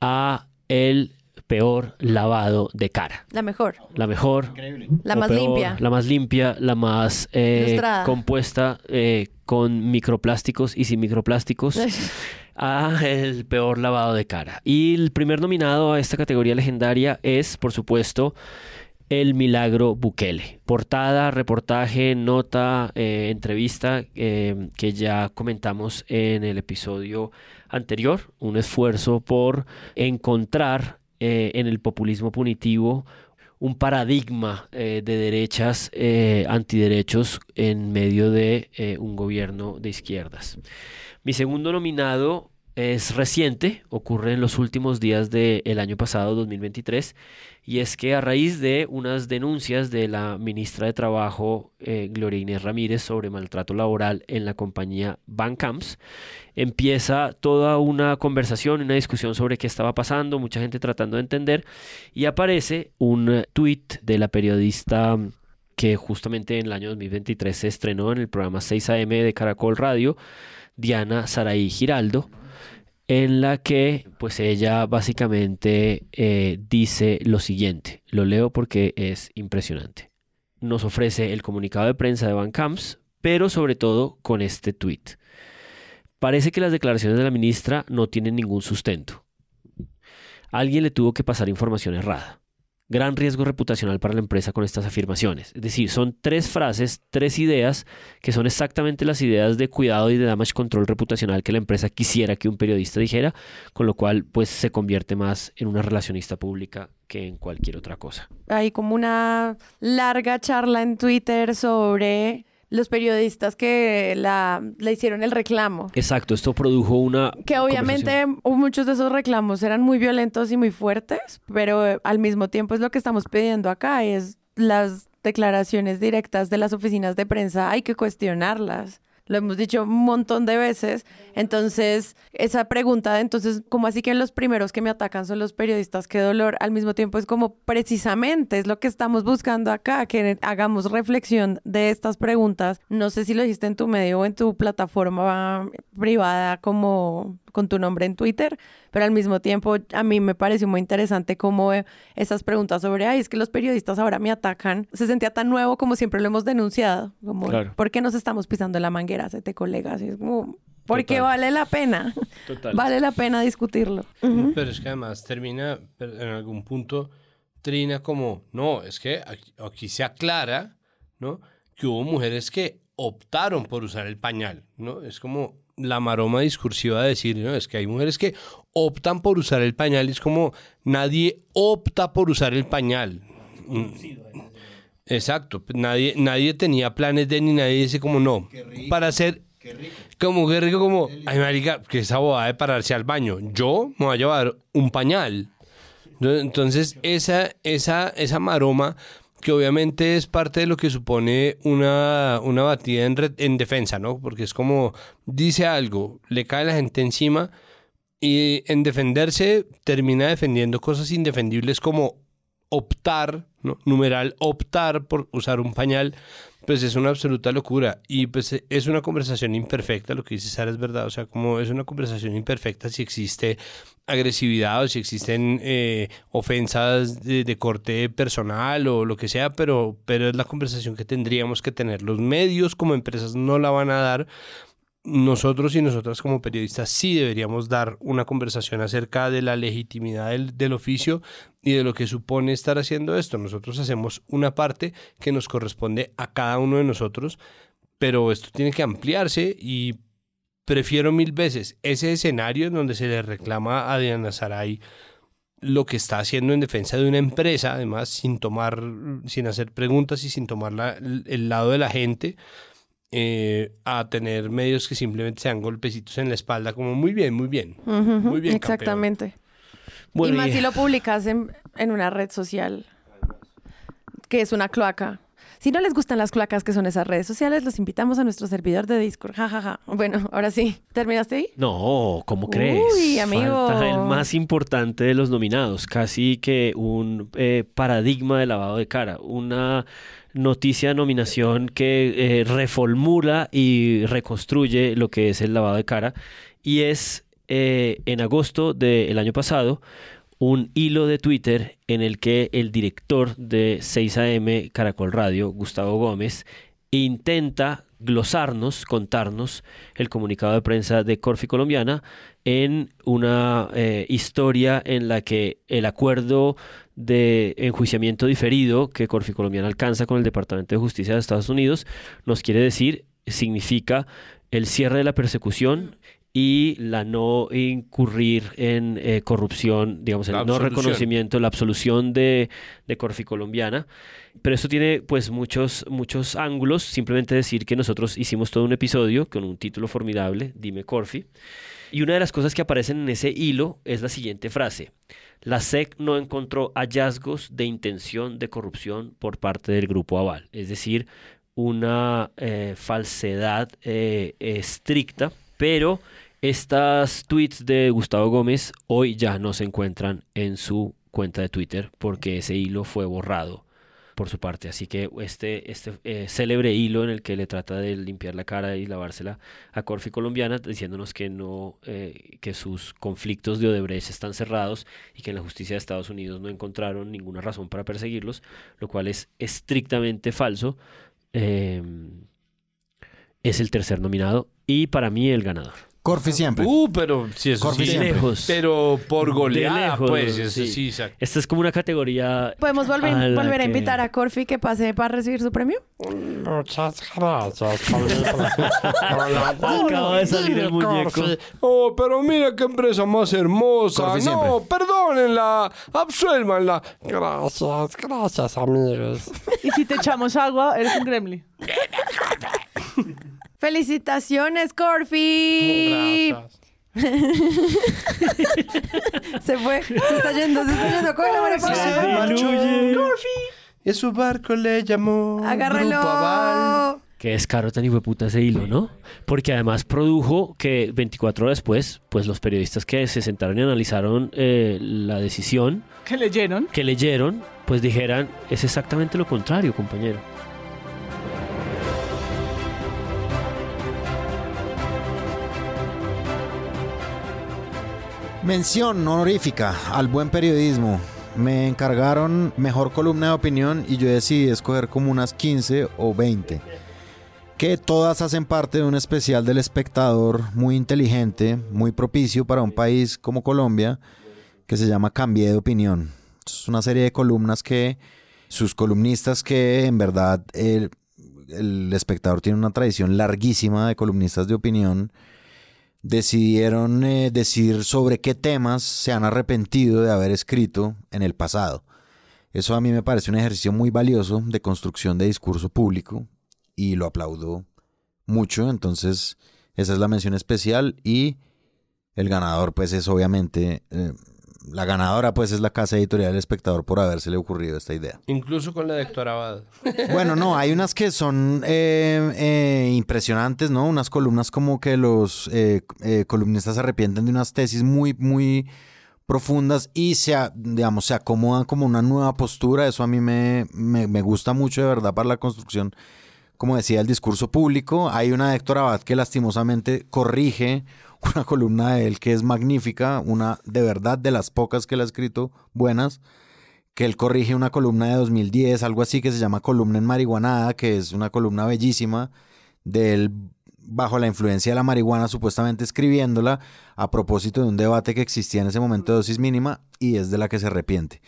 a el peor lavado de cara. La mejor, La mejor, la o más peor, limpia. la más limpia, la más eh, compuesta eh, con microplásticos y sin microplásticos. a el peor lavado de cara. Y el primer nominado a esta categoría legendaria es, por supuesto, El Milagro Bukele. Portada, reportaje, nota, eh, entrevista eh, que ya comentamos en el episodio anterior. Un esfuerzo por encontrar eh, en el populismo punitivo un paradigma eh, de derechas eh, antiderechos en medio de un gobierno de izquierdas. Mi segundo nominado es reciente, ocurre en los últimos días del año pasado, 2023, y es que a raíz de unas denuncias de la ministra de Trabajo, eh, Gloria Inés Ramírez, sobre maltrato laboral en la compañía Bancamps, empieza toda una conversación, una discusión sobre qué estaba pasando, mucha gente tratando de entender, y aparece un tuit de la periodista que justamente en el año 2023 se estrenó en el programa 6 AM de Caracol Radio, Diana Saraí Giraldo, en la que pues ella básicamente eh, dice lo siguiente, lo leo porque es impresionante. Nos ofrece el comunicado de prensa de Bancamps, pero sobre todo con este tuit. Parece que las declaraciones de la ministra no tienen ningún sustento. Alguien le tuvo que pasar información errada. Gran riesgo reputacional para la empresa con estas afirmaciones. Es decir, son tres frases, tres ideas que son exactamente las ideas de cuidado y de damage control reputacional que la empresa quisiera que un periodista dijera, con lo cual pues se convierte más en una relacionista pública que en cualquier otra cosa. Hay como una larga charla en Twitter sobre los periodistas que la, le hicieron el reclamo. Exacto, esto produjo una Que obviamente muchos de esos reclamos eran muy violentos y muy fuertes, pero eh, al mismo tiempo es lo que estamos pidiendo acá, es las declaraciones directas de las oficinas de prensa, hay que cuestionarlas. Lo hemos dicho un montón de veces. Entonces, esa pregunta de entonces, ¿cómo así que los primeros que me atacan son los periodistas? Qué dolor. Al mismo tiempo es como precisamente es lo que estamos buscando acá, que hagamos reflexión de estas preguntas. No sé si lo dijiste en tu medio o en tu plataforma privada como con tu nombre en Twitter, pero al mismo tiempo a mí me pareció muy interesante cómo eh, esas preguntas sobre, ay, es que los periodistas ahora me atacan, se sentía tan nuevo como siempre lo hemos denunciado, como, Claro. ¿por qué nos estamos pisando la manguera, te colegas? Y es como, porque Total. vale la pena, Total. vale la pena discutirlo. Pero es que además termina en algún punto trina como, no, es que aquí, aquí se aclara, ¿no? Que hubo mujeres que optaron por usar el pañal, ¿no? Es como la maroma discursiva de decir, ¿no? Es que hay mujeres que optan por usar el pañal es como nadie opta por usar el pañal. Mm. Exacto, nadie, nadie tenía planes de ni nadie dice como no, para hacer como que rico, como, ay, marica, que esa bobada de pararse al baño. Yo me voy a llevar un pañal. Entonces, esa, esa, esa maroma, que obviamente es parte de lo que supone una, una batida en, en defensa, ¿no? Porque es como, dice algo, le cae la gente encima y en defenderse termina defendiendo cosas indefendibles como optar, ¿no? numeral, optar por usar un pañal, pues es una absoluta locura. Y pues es una conversación imperfecta, lo que dice Sara es verdad, o sea, como es una conversación imperfecta si existe agresividad o si existen eh, ofensas de, de corte personal o lo que sea, pero, pero es la conversación que tendríamos que tener. Los medios como empresas no la van a dar nosotros y nosotras como periodistas sí deberíamos dar una conversación acerca de la legitimidad del, del oficio y de lo que supone estar haciendo esto. Nosotros hacemos una parte que nos corresponde a cada uno de nosotros, pero esto tiene que ampliarse y prefiero mil veces ese escenario en donde se le reclama a Diana Saray lo que está haciendo en defensa de una empresa, además sin tomar, sin hacer preguntas y sin tomar la- el lado de la gente, eh, a tener medios que simplemente se dan golpecitos en la espalda, como muy bien, muy bien. Muy bien, campeón. Bueno, y más y- si lo publicas en, en una red social, que es una cloaca. Si no les gustan las cloacas que son esas redes sociales, los invitamos a nuestro servidor de Discord. Ja, ja, ja. Bueno, ahora sí. ¿Terminaste ahí? No, ¿cómo crees? Uy, amigo. Falta el más importante de los nominados, casi que un eh, paradigma de lavado de cara, una noticia de nominación que eh, reformula y reconstruye lo que es el lavado de cara y es eh, en agosto del año pasado un hilo de Twitter en el que el director de 6am Caracol Radio, Gustavo Gómez, intenta glosarnos, contarnos el comunicado de prensa de Corfi Colombiana en una eh, historia en la que el acuerdo de enjuiciamiento diferido que Corfi Colombiana alcanza con el Departamento de Justicia de Estados Unidos nos quiere decir, significa el cierre de la persecución y la no incurrir en eh, corrupción, digamos, el La no reconocimiento, la absolución de, de Corfi Colombiana. Pero esto tiene pues muchos, muchos ángulos. Simplemente decir que nosotros hicimos todo un episodio con un título formidable, Dime Corfi. Y una de las cosas que aparecen en ese hilo es la siguiente frase. La SEC no encontró hallazgos de intención de corrupción por parte del grupo Aval. Es decir, una eh, falsedad eh, estricta, pero estas tweets de Gustavo Gómez hoy ya no se encuentran en su cuenta de Twitter porque ese hilo fue borrado por su parte. Así que este, este eh, célebre hilo en el que le trata de limpiar la cara y lavársela a Corfi Colombiana, diciéndonos que no, eh, que sus conflictos de Odebrecht están cerrados y que en la justicia de Estados Unidos no encontraron ninguna razón para perseguirlos, lo cual es estrictamente falso. Eh, es el tercer nominado y para mí el ganador. Corfi siempre. Uh, pero si eso Corfi sí, siempre. lejos. pero por goleada, lejos, pues, eso sí. sí, exacto. Esta es como una categoría ¿Podemos volver, A la volver a que- invitar a Corfi que pase para recibir su premio? Muchas gracias. Acaba de salir el muñeco. Oh, pero mira qué empresa más hermosa. Corfi no, perdónenla, absuélvanla. Gracias, gracias, amigos. Y si te echamos agua, eres un gremlin. ¡Felicitaciones, Corfi! Gracias. Se fue, se está yendo, se está yendo. Para se diluye. Y a su barco le llamó. ¡Agárrelo! Qué descaro tan puta ese hilo, ¿no? Porque además produjo que 24 horas después, pues los periodistas que se sentaron y analizaron eh, la decisión, Que leyeron. que leyeron, pues dijeran, es exactamente lo contrario, compañero. Mención honorífica al buen periodismo. Me encargaron mejor columna de opinión y yo decidí escoger como unas 15 o 20. Que todas hacen parte de un especial del espectador muy inteligente, muy propicio para un país como Colombia, que se llama Cambié de Opinión. Es una serie de columnas que sus columnistas que en verdad el, el espectador tiene una tradición larguísima de columnistas de opinión decidieron eh, decir sobre qué temas se han arrepentido de haber escrito en el pasado. Eso a mí me parece un ejercicio muy valioso de construcción de discurso público y lo aplaudo mucho. Entonces, esa es la mención especial y el ganador pues es obviamente eh, la ganadora pues es la casa editorial del espectador por habérsele ocurrido esta idea. Incluso con la de Héctor Abad. Bueno, no, hay unas que son eh, eh, impresionantes, ¿no? Unas columnas como que los eh, eh, columnistas se arrepienten de unas tesis muy, muy profundas y se, digamos, se acomodan como una nueva postura. Eso a mí me, me, me gusta mucho de verdad para la construcción, como decía, el discurso público. Hay una de Héctor Abad que lastimosamente corrige una columna de él que es magnífica, una de verdad de las pocas que él ha escrito buenas que él corrige una columna de 2010, algo así que se llama Columna en Marihuanada, que es una columna bellísima de él bajo la influencia de la marihuana, supuestamente escribiéndola a propósito de un debate que existía en ese momento de dosis mínima y es de la que se arrepiente.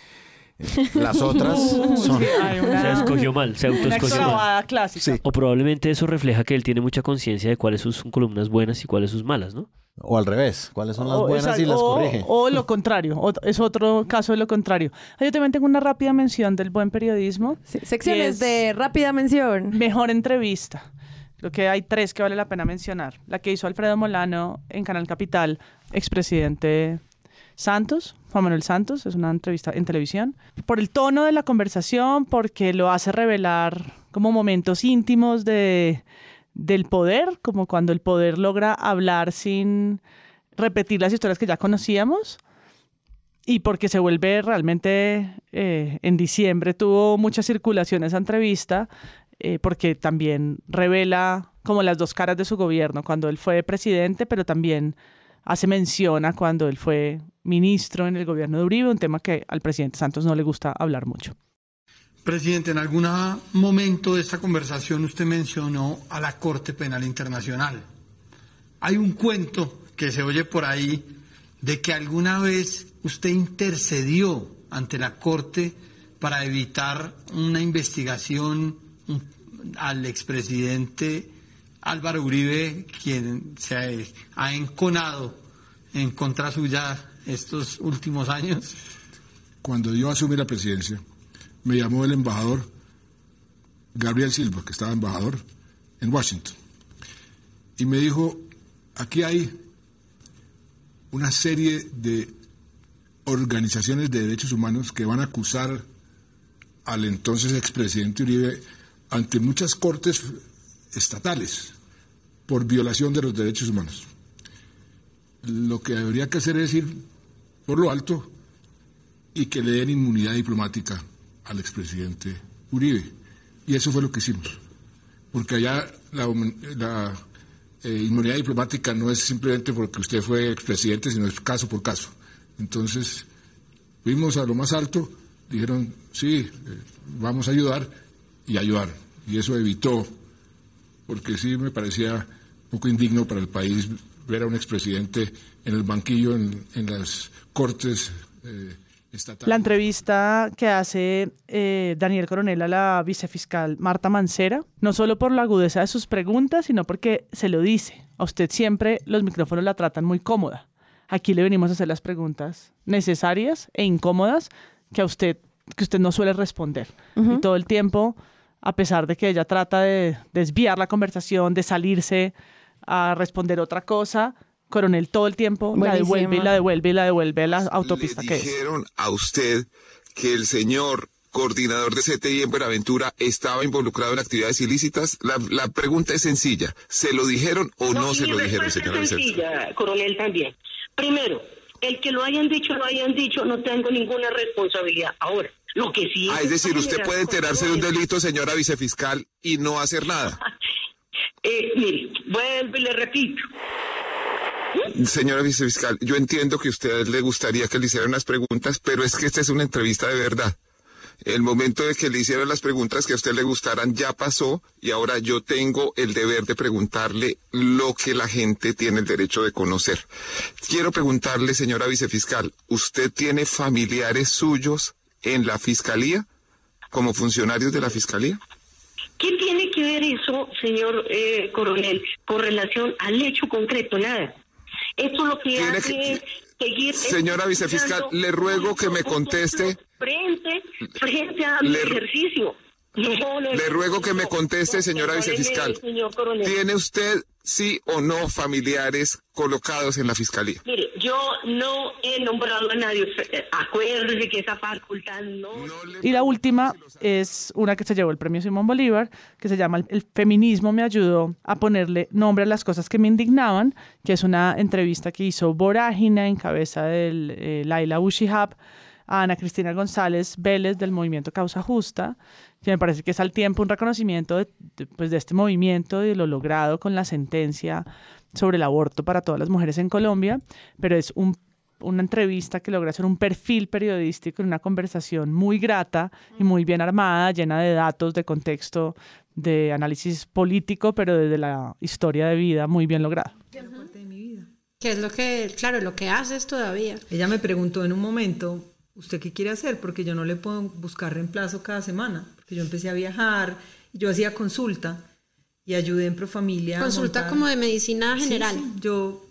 Eh, Las otras son... Se escogió mal, se autoescogió mal. extravagada clásica. Sí. O probablemente eso refleja que él tiene mucha conciencia de cuáles son sus columnas buenas y cuáles sus malas, ¿no? O al revés, cuáles son las O- buenas y las o- corrige. O lo contrario, o- es otro caso de lo contrario. Ah, Yo también tengo una rápida mención del buen periodismo. Sí, secciones de rápida mención. Mejor entrevista. Creo que hay tres que vale la pena mencionar. La que hizo Alfredo Molano en Canal Capital, expresidente Santos, Juan Manuel Santos, es una entrevista en televisión. Por el tono de la conversación, porque lo hace revelar como momentos íntimos de, del poder, como cuando el poder logra hablar sin repetir las historias que ya conocíamos. Y porque se vuelve realmente, eh, en diciembre tuvo mucha circulación esa entrevista, eh, porque también revela como las dos caras de su gobierno, cuando él fue presidente, pero también hace mención a cuando él fue ministro en el gobierno de Uribe, un tema que al presidente Santos no le gusta hablar mucho. Presidente, en algún momento de esta conversación usted mencionó a la Corte Penal Internacional. Hay un cuento que se oye por ahí de que alguna vez usted intercedió ante la Corte para evitar una investigación al expresidente Álvaro Uribe, quien se ha enconado en contra suya estos últimos años. Cuando yo asumí la presidencia, me llamó el embajador Gabriel Silva, que estaba embajador en Washington, y me dijo, aquí hay una serie de organizaciones de derechos humanos que van a acusar al entonces expresidente Uribe ante muchas cortes estatales por violación de los derechos humanos. Lo que habría que hacer es ir por lo alto y que le den inmunidad diplomática al expresidente Uribe. Y eso fue lo que hicimos. Porque allá la, la, eh, inmunidad diplomática no es simplemente porque usted fue expresidente, sino es caso por caso. Entonces, fuimos a lo más alto, dijeron, sí, eh, vamos a ayudar, y ayudaron. Y eso evitó, porque sí me parecía un poco indigno para el país ver a un expresidente en el banquillo, en, en las cortes eh, estatales. La entrevista que hace eh, Daniel Coronel a la vicefiscal Marta Mancera, no solo por la agudeza de sus preguntas, sino porque se lo dice. A usted siempre los micrófonos la tratan muy cómoda. Aquí le venimos a hacer las preguntas necesarias e incómodas que a usted, que usted no suele responder. Y todo el tiempo, a pesar de que ella trata de desviar la conversación, de salirse a responder otra cosa, Coronel todo el tiempo la devuelve y la devuelve y la devuelve a la autopista le que es. dijeron a usted que el señor coordinador de CTI en Buenaventura estaba involucrado en actividades ilícitas? La, la pregunta es sencilla. ¿Se lo dijeron o no, se lo dijeron, señora es sencilla, coronel, también. Primero, el que lo hayan dicho, lo hayan dicho, no tengo ninguna responsabilidad. Ahora, lo que sí Ah, es decir, usted puede enterarse de un delito, señora vicefiscal, y no hacer nada. Eh, mire, vuelvo y le repito. Señora vicefiscal, yo entiendo que a usted le gustaría que le hicieran unas preguntas, pero es que esta es una entrevista de verdad. El momento de que le hicieran las preguntas que a usted le gustaran ya pasó y ahora yo tengo el deber de preguntarle lo que la gente tiene el derecho de conocer. Quiero preguntarle, señora vicefiscal, ¿usted tiene familiares suyos en la fiscalía? ¿Como funcionarios de la fiscalía? ¿Qué tiene que ver eso, señor eh, coronel, con relación al hecho concreto? Nada. Esto lo que Tiene hace que- es seguir... Señora vicefiscal, le ruego que me conteste. Frente, frente a Le- mi ejercicio. No, no, Le ruego que me conteste, señora vicefiscal. señor. ¿Tiene usted, sí o no, familiares colocados en la fiscalía? Mire, yo no he nombrado a nadie. Eh, Acuérdese que esa facultad no... Y la última es una que se llevó el premio Simón Bolívar, que se llama El, feminismo me ayudó a ponerle nombre a las cosas que me indignaban, que es una entrevista que hizo Vorágina en cabeza del eh, Laila Ushihab a Ana Cristina González Vélez del movimiento Causa Justa, que me parece que es al tiempo un reconocimiento de, de, pues, de este movimiento y de lo logrado con la sentencia sobre el aborto para todas las mujeres en Colombia, pero es un una entrevista que logra hacer un perfil periodístico en una conversación muy grata y muy bien armada, llena de datos, de contexto, de análisis político, pero desde la historia de vida muy bien logrado. Que es lo que, claro, lo que haces todavía. Ella me preguntó en un momento, ¿usted qué quiere hacer? Porque yo no le puedo buscar reemplazo cada semana, porque yo empecé a viajar, yo hacía consulta y ayudé en Profamilia. a Consulta montar- como de medicina general. sí, yo,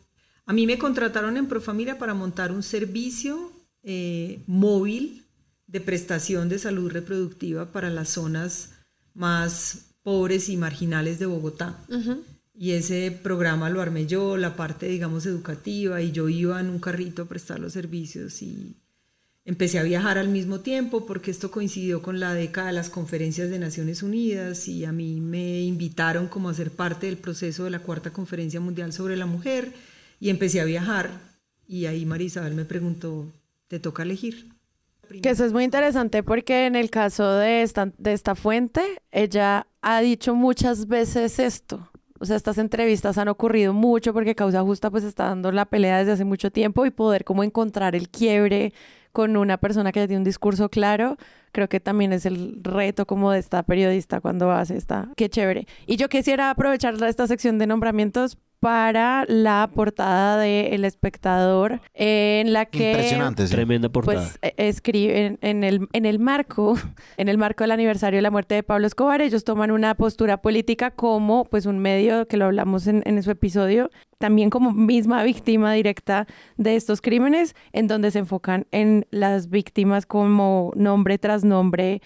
a mí me contrataron en Profamilia para montar un servicio eh, móvil de prestación de salud reproductiva para las zonas más pobres y marginales de Bogotá. Y ese programa lo armé yo, la parte, digamos, educativa, y yo iba en un carrito a prestar los servicios y empecé a viajar al mismo tiempo porque esto coincidió con la década de las conferencias de Naciones Unidas y a mí me invitaron como a ser parte del proceso de la Cuarta Conferencia Mundial sobre la Mujer y empecé a viajar y ahí María Isabel me preguntó, ¿te toca elegir? Que eso es muy interesante porque en el caso de esta, de esta fuente, ella ha dicho muchas veces esto. O sea, estas entrevistas han ocurrido mucho porque Causa Justa pues está dando la pelea desde hace mucho tiempo y poder como encontrar el quiebre con una persona que ya tiene un discurso claro, creo que también es el reto como de esta periodista cuando hace esta. Qué chévere. Y yo quisiera aprovechar esta sección de nombramientos para la portada de El Espectador, en la que Impresionante, sí. Tremenda portada. pues eh, escriben en el, en el marco, en el marco del aniversario de la muerte de Pablo Escobar, ellos toman una postura política como pues un medio, que lo hablamos en, en su episodio, también como misma víctima directa de estos crímenes, en donde se enfocan en las víctimas como nombre tras nombre.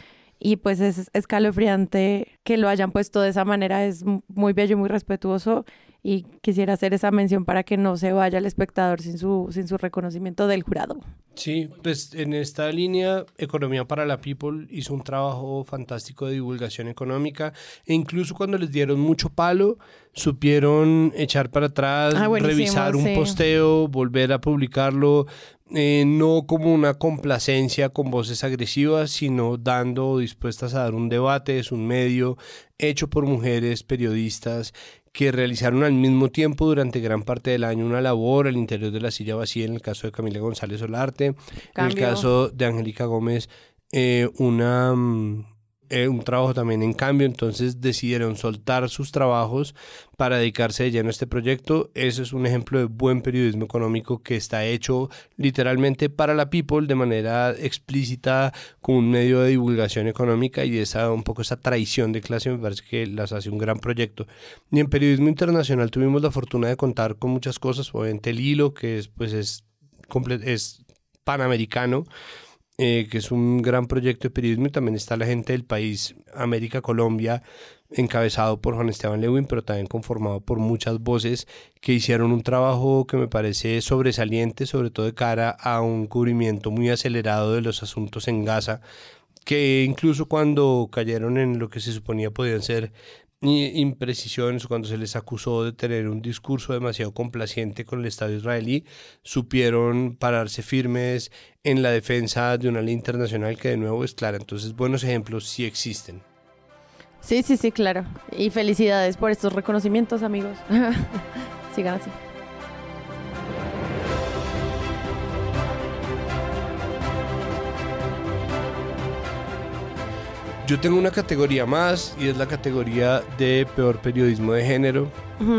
Y pues es escalofriante que lo hayan puesto de esa manera, es muy bello y muy respetuoso. Y quisiera hacer esa mención para que no se vaya el espectador sin su, sin su reconocimiento del jurado. Sí, pues en esta línea, Economía para la People hizo un trabajo fantástico de divulgación económica e incluso cuando les dieron mucho palo, supieron echar para atrás, Ah, revisar un sí. posteo, volver a publicarlo, eh, no como una complacencia con voces agresivas, sino dando, dispuestas a dar un debate, es un medio hecho por mujeres periodistas que realizaron al mismo tiempo durante gran parte del año una labor al interior de la silla vacía en el caso de Camila González Olarte, en el caso de Angélica Gómez eh, una, mm, eh, un trabajo también en cambio, entonces decidieron soltar sus trabajos para dedicarse de lleno a este proyecto. Eso es un ejemplo de buen periodismo económico que está hecho literalmente para la people de manera explícita como un medio de divulgación económica y esa un poco esa traición de clase me parece que las hace un gran proyecto. Y en periodismo internacional tuvimos la fortuna de contar con muchas cosas, obviamente el hilo que es pues es es panamericano eh, que es un gran proyecto de periodismo y también está la gente del país América Colombia encabezado por Juan Esteban Lewin pero también conformado por muchas voces que hicieron un trabajo que me parece sobresaliente sobre todo de cara a un cubrimiento muy acelerado de los asuntos en Gaza que incluso cuando cayeron en lo que se suponía podían ser imprecisiones o cuando se les acusó de tener un discurso demasiado complaciente con el Estado israelí, supieron pararse firmes en la defensa de una ley internacional que de nuevo es clara. Entonces, buenos ejemplos sí existen. Sí, sí, sí, claro. Y felicidades por estos reconocimientos, amigos. Sigan así. Yo tengo una categoría más y es la categoría de peor periodismo de género.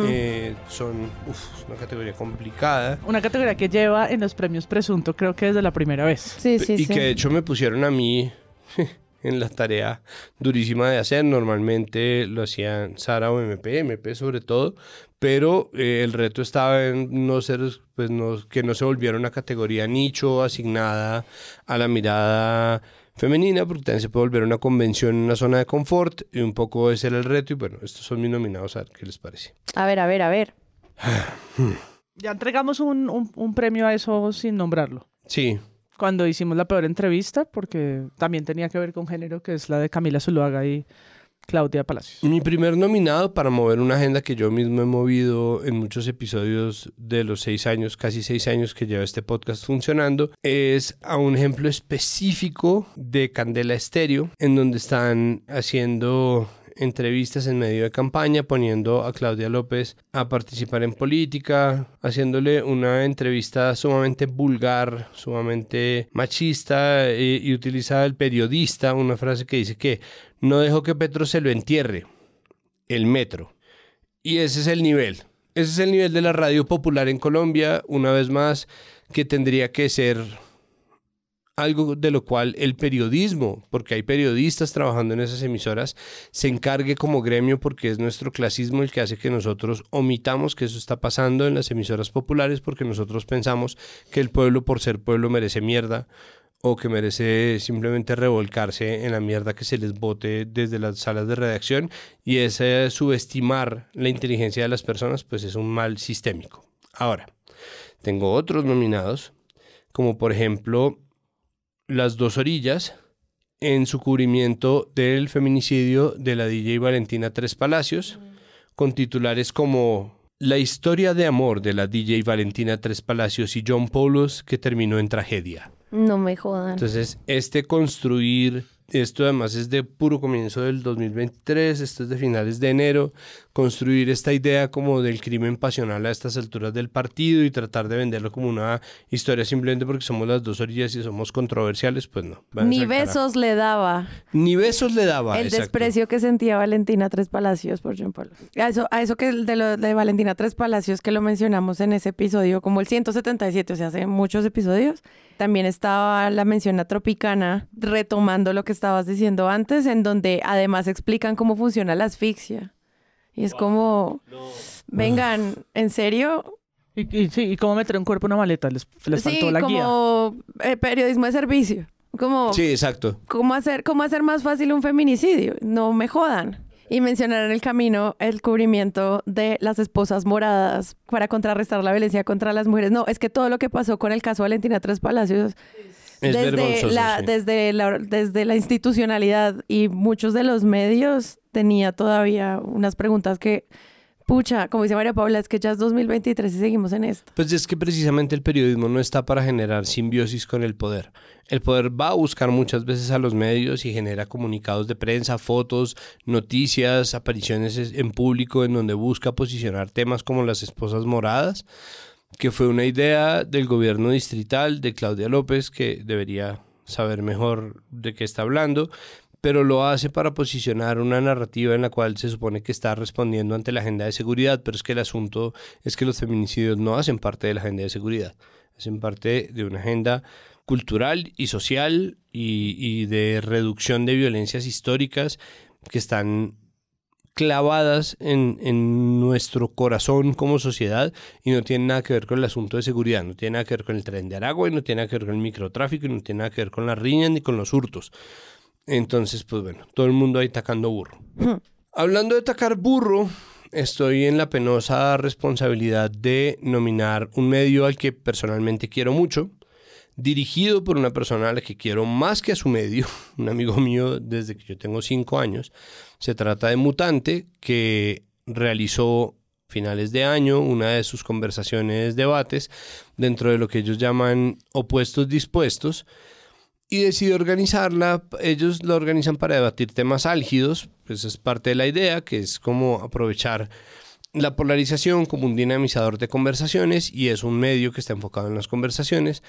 Eh, son uf, una categoría complicada. Una categoría que lleva en los premios Presunto, creo que desde la primera vez. Sí, sí, y sí. que de hecho me pusieron a mí en la tarea durísima de hacer. Normalmente lo hacían Sara o MP, MP sobre todo, pero eh, el reto estaba en no ser, pues no, que no se volviera una categoría nicho asignada a la mirada femenina, porque también se puede volver una convención en una zona de confort, y un poco ese era el reto, y bueno, estos son mis nominados, a ver qué les parece. A ver, a ver, a ver. Ya entregamos un, un- un premio a eso sin nombrarlo. Sí, Cuando hicimos la peor entrevista, porque también tenía que ver con género, que es la de Camila Zuluaga y Claudia Palacios. Mi primer nominado para mover una agenda que yo mismo he movido en muchos episodios de los seis años, casi seis años que lleva este podcast funcionando, es a un ejemplo específico de Candela Estéreo, en donde están haciendo entrevistas en medio de campaña, poniendo a Claudia López a participar en política, haciéndole una entrevista sumamente vulgar, sumamente machista eh, y utiliza el periodista una frase que dice que no dejó que Petro se lo entierre, el metro. Y ese es el nivel. Ese es el nivel de la radio popular en Colombia, una vez más, que tendría que ser algo de lo cual el periodismo, porque hay periodistas trabajando en esas emisoras, se encargue como gremio porque es nuestro clasismo el que hace que nosotros omitamos que eso está pasando en las emisoras populares porque nosotros pensamos que el pueblo por ser pueblo merece mierda o que merece simplemente revolcarse en la mierda que se les bote desde las salas de redacción y ese subestimar la inteligencia de las personas pues es un mal sistémico. Ahora, tengo otros nominados como por ejemplo las dos orillas en su cubrimiento del feminicidio de la DJ Valentina Tres Palacios, con titulares como La historia de amor de la DJ Valentina Tres Palacios y John Paulos que terminó en tragedia. No me jodan. Entonces, este construir, esto además es de puro comienzo del 2023, esto es de finales de enero, construir esta idea como del crimen pasional a estas alturas del partido y tratar de venderlo como una historia simplemente porque somos las dos orillas y somos controversiales, pues no. Ni carajo. besos le daba. Ni besos le daba. el exacto. desprecio que sentía Valentina Tres Palacios por John Paul. A eso, a eso que de, lo, de Valentina Tres Palacios que lo mencionamos en ese episodio, como el 177, o sea, hace muchos episodios, también estaba la mención a Tropicana, retomando lo que estabas diciendo antes, en donde además explican cómo funciona la asfixia. Y es como, vengan, ¿en serio? Y, y sí, ¿y cómo meter un cuerpo en una maleta? Les, les sí, faltó la guía. como eh, periodismo de servicio. Como, Sí, exacto. ¿Cómo hacer, ¿Cómo hacer más fácil un feminicidio? No me jodan. Y mencionar en el camino el cubrimiento de las esposas moradas para contrarrestar la violencia contra las mujeres. No, es que todo lo que pasó con el caso Valentina Tres Palacios, Es desde, la, sí. desde, la, desde la institucionalidad y muchos de los medios, tenía todavía unas preguntas que, pucha, como dice María Paula, es que ya es 2023 y seguimos en esto. Pues es que precisamente el periodismo no está para generar simbiosis con el poder. El poder va a buscar muchas veces a los medios y genera comunicados de prensa, fotos, noticias, apariciones en público en donde busca posicionar temas como las esposas moradas, que fue una idea del gobierno distrital de Claudia López, que debería saber mejor de qué está hablando, pero lo hace para posicionar una narrativa en la cual se supone que está respondiendo ante la agenda de seguridad, pero es que el asunto es que los feminicidios no hacen parte de la agenda de seguridad, hacen parte de una agenda cultural y social y, de reducción de violencias históricas que están clavadas en, en nuestro corazón como sociedad y no tienen nada que ver con el asunto de seguridad, no tiene nada que ver con el tren de Aragua y no tiene nada que ver con el microtráfico y no tiene nada que ver con las riñas ni con los hurtos. Entonces, pues bueno, todo el mundo ahí tacando burro. Hablando de tacar burro, estoy en la penosa responsabilidad de nominar un medio al que personalmente quiero mucho, dirigido por una persona a la que quiero más que a su medio, un amigo mío desde que yo tengo cinco años. Se trata de Mutante, que realizó finales de año una de sus conversaciones, debates, dentro de lo que ellos llaman opuestos dispuestos, y decidió organizarla. Ellos la organizan para debatir temas álgidos, pues es parte de la idea, que es como aprovechar la polarización como un dinamizador de conversaciones y es un medio que está enfocado en las conversaciones.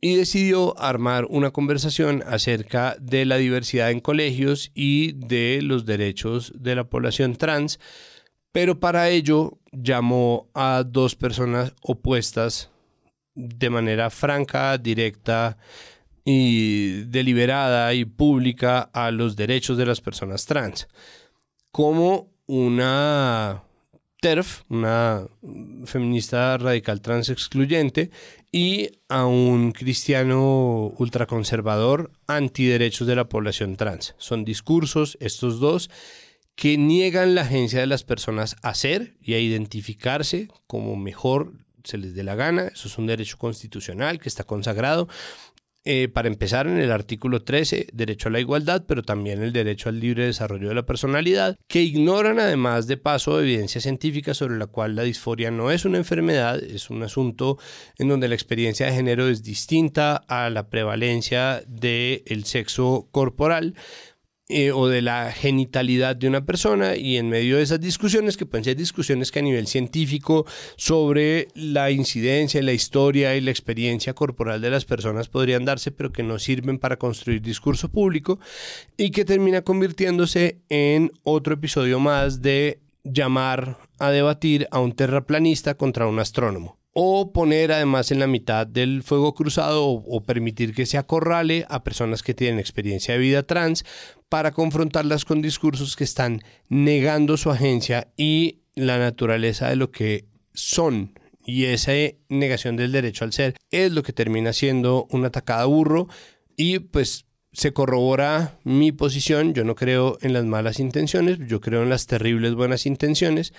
y decidió armar una conversación acerca de la diversidad en colegios y de los derechos de la población trans, pero para ello llamó a dos personas opuestas de manera franca, directa y deliberada y pública a los derechos de las personas trans, como una TERF, una feminista radical trans excluyente, y a un cristiano ultraconservador antiderechos de la población trans. Son discursos, estos dos, que niegan la agencia de las personas a ser y a identificarse como mejor se les dé la gana. Eso es un derecho constitucional que está consagrado. Eh, para empezar, en el artículo 13, derecho a la igualdad, pero también el derecho al libre desarrollo de la personalidad, que ignoran además de paso evidencia científica sobre la cual la disforia no es una enfermedad, es un asunto en donde la experiencia de género es distinta a la prevalencia del sexo corporal, eh, o de la genitalidad de una persona y en medio de esas discusiones, que pueden ser discusiones que a nivel científico sobre la incidencia, la historia y la experiencia corporal de las personas podrían darse, pero que no sirven para construir discurso público y que termina convirtiéndose en otro episodio más de llamar a debatir a un terraplanista contra un astrónomo o poner además en la mitad del fuego cruzado o, permitir que se acorrale a personas que tienen experiencia de vida trans para confrontarlas con discursos que están negando su agencia y la naturaleza de lo que son. Y esa negación del derecho al ser es lo que termina siendo una atacada burro y pues se corrobora mi posición, yo no creo en las malas intenciones, yo creo en las terribles buenas intenciones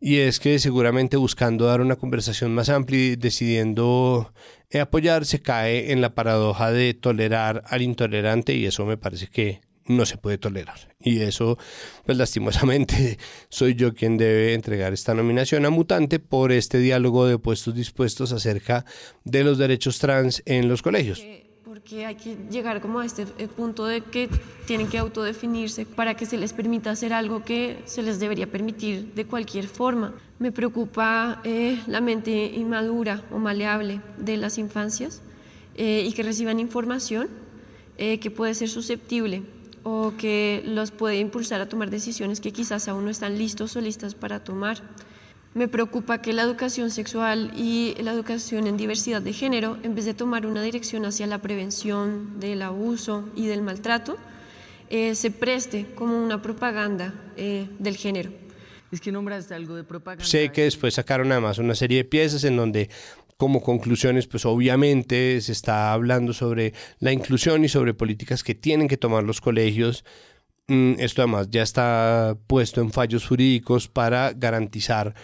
y es que seguramente buscando dar una conversación más amplia y decidiendo eh, apoyar, se cae en la paradoja de tolerar al intolerante y eso me parece que no se puede tolerar. Y eso, pues lastimosamente, soy yo quien debe entregar esta nominación a Mutante por este diálogo de puestos dispuestos acerca de los derechos trans en los colegios que hay que llegar como a este eh, punto de que tienen que autodefinirse para que se les permita hacer algo que se les debería permitir de cualquier forma. Me preocupa eh, la mente inmadura o maleable de las infancias eh, y que reciban información que puede ser susceptible o que los puede impulsar a tomar decisiones que quizás aún no están listos o listas para tomar. Me preocupa que la educación sexual y la educación en diversidad de género, en vez de tomar una dirección hacia la prevención del abuso y del maltrato, eh, se preste como una propaganda eh, del género. Es que nombraste algo de propaganda. Sé que después sacaron además una serie de piezas en donde como conclusiones, pues obviamente se está hablando sobre la inclusión y sobre políticas que tienen que tomar los colegios mm, esto además ya está puesto en fallos jurídicos para garantizar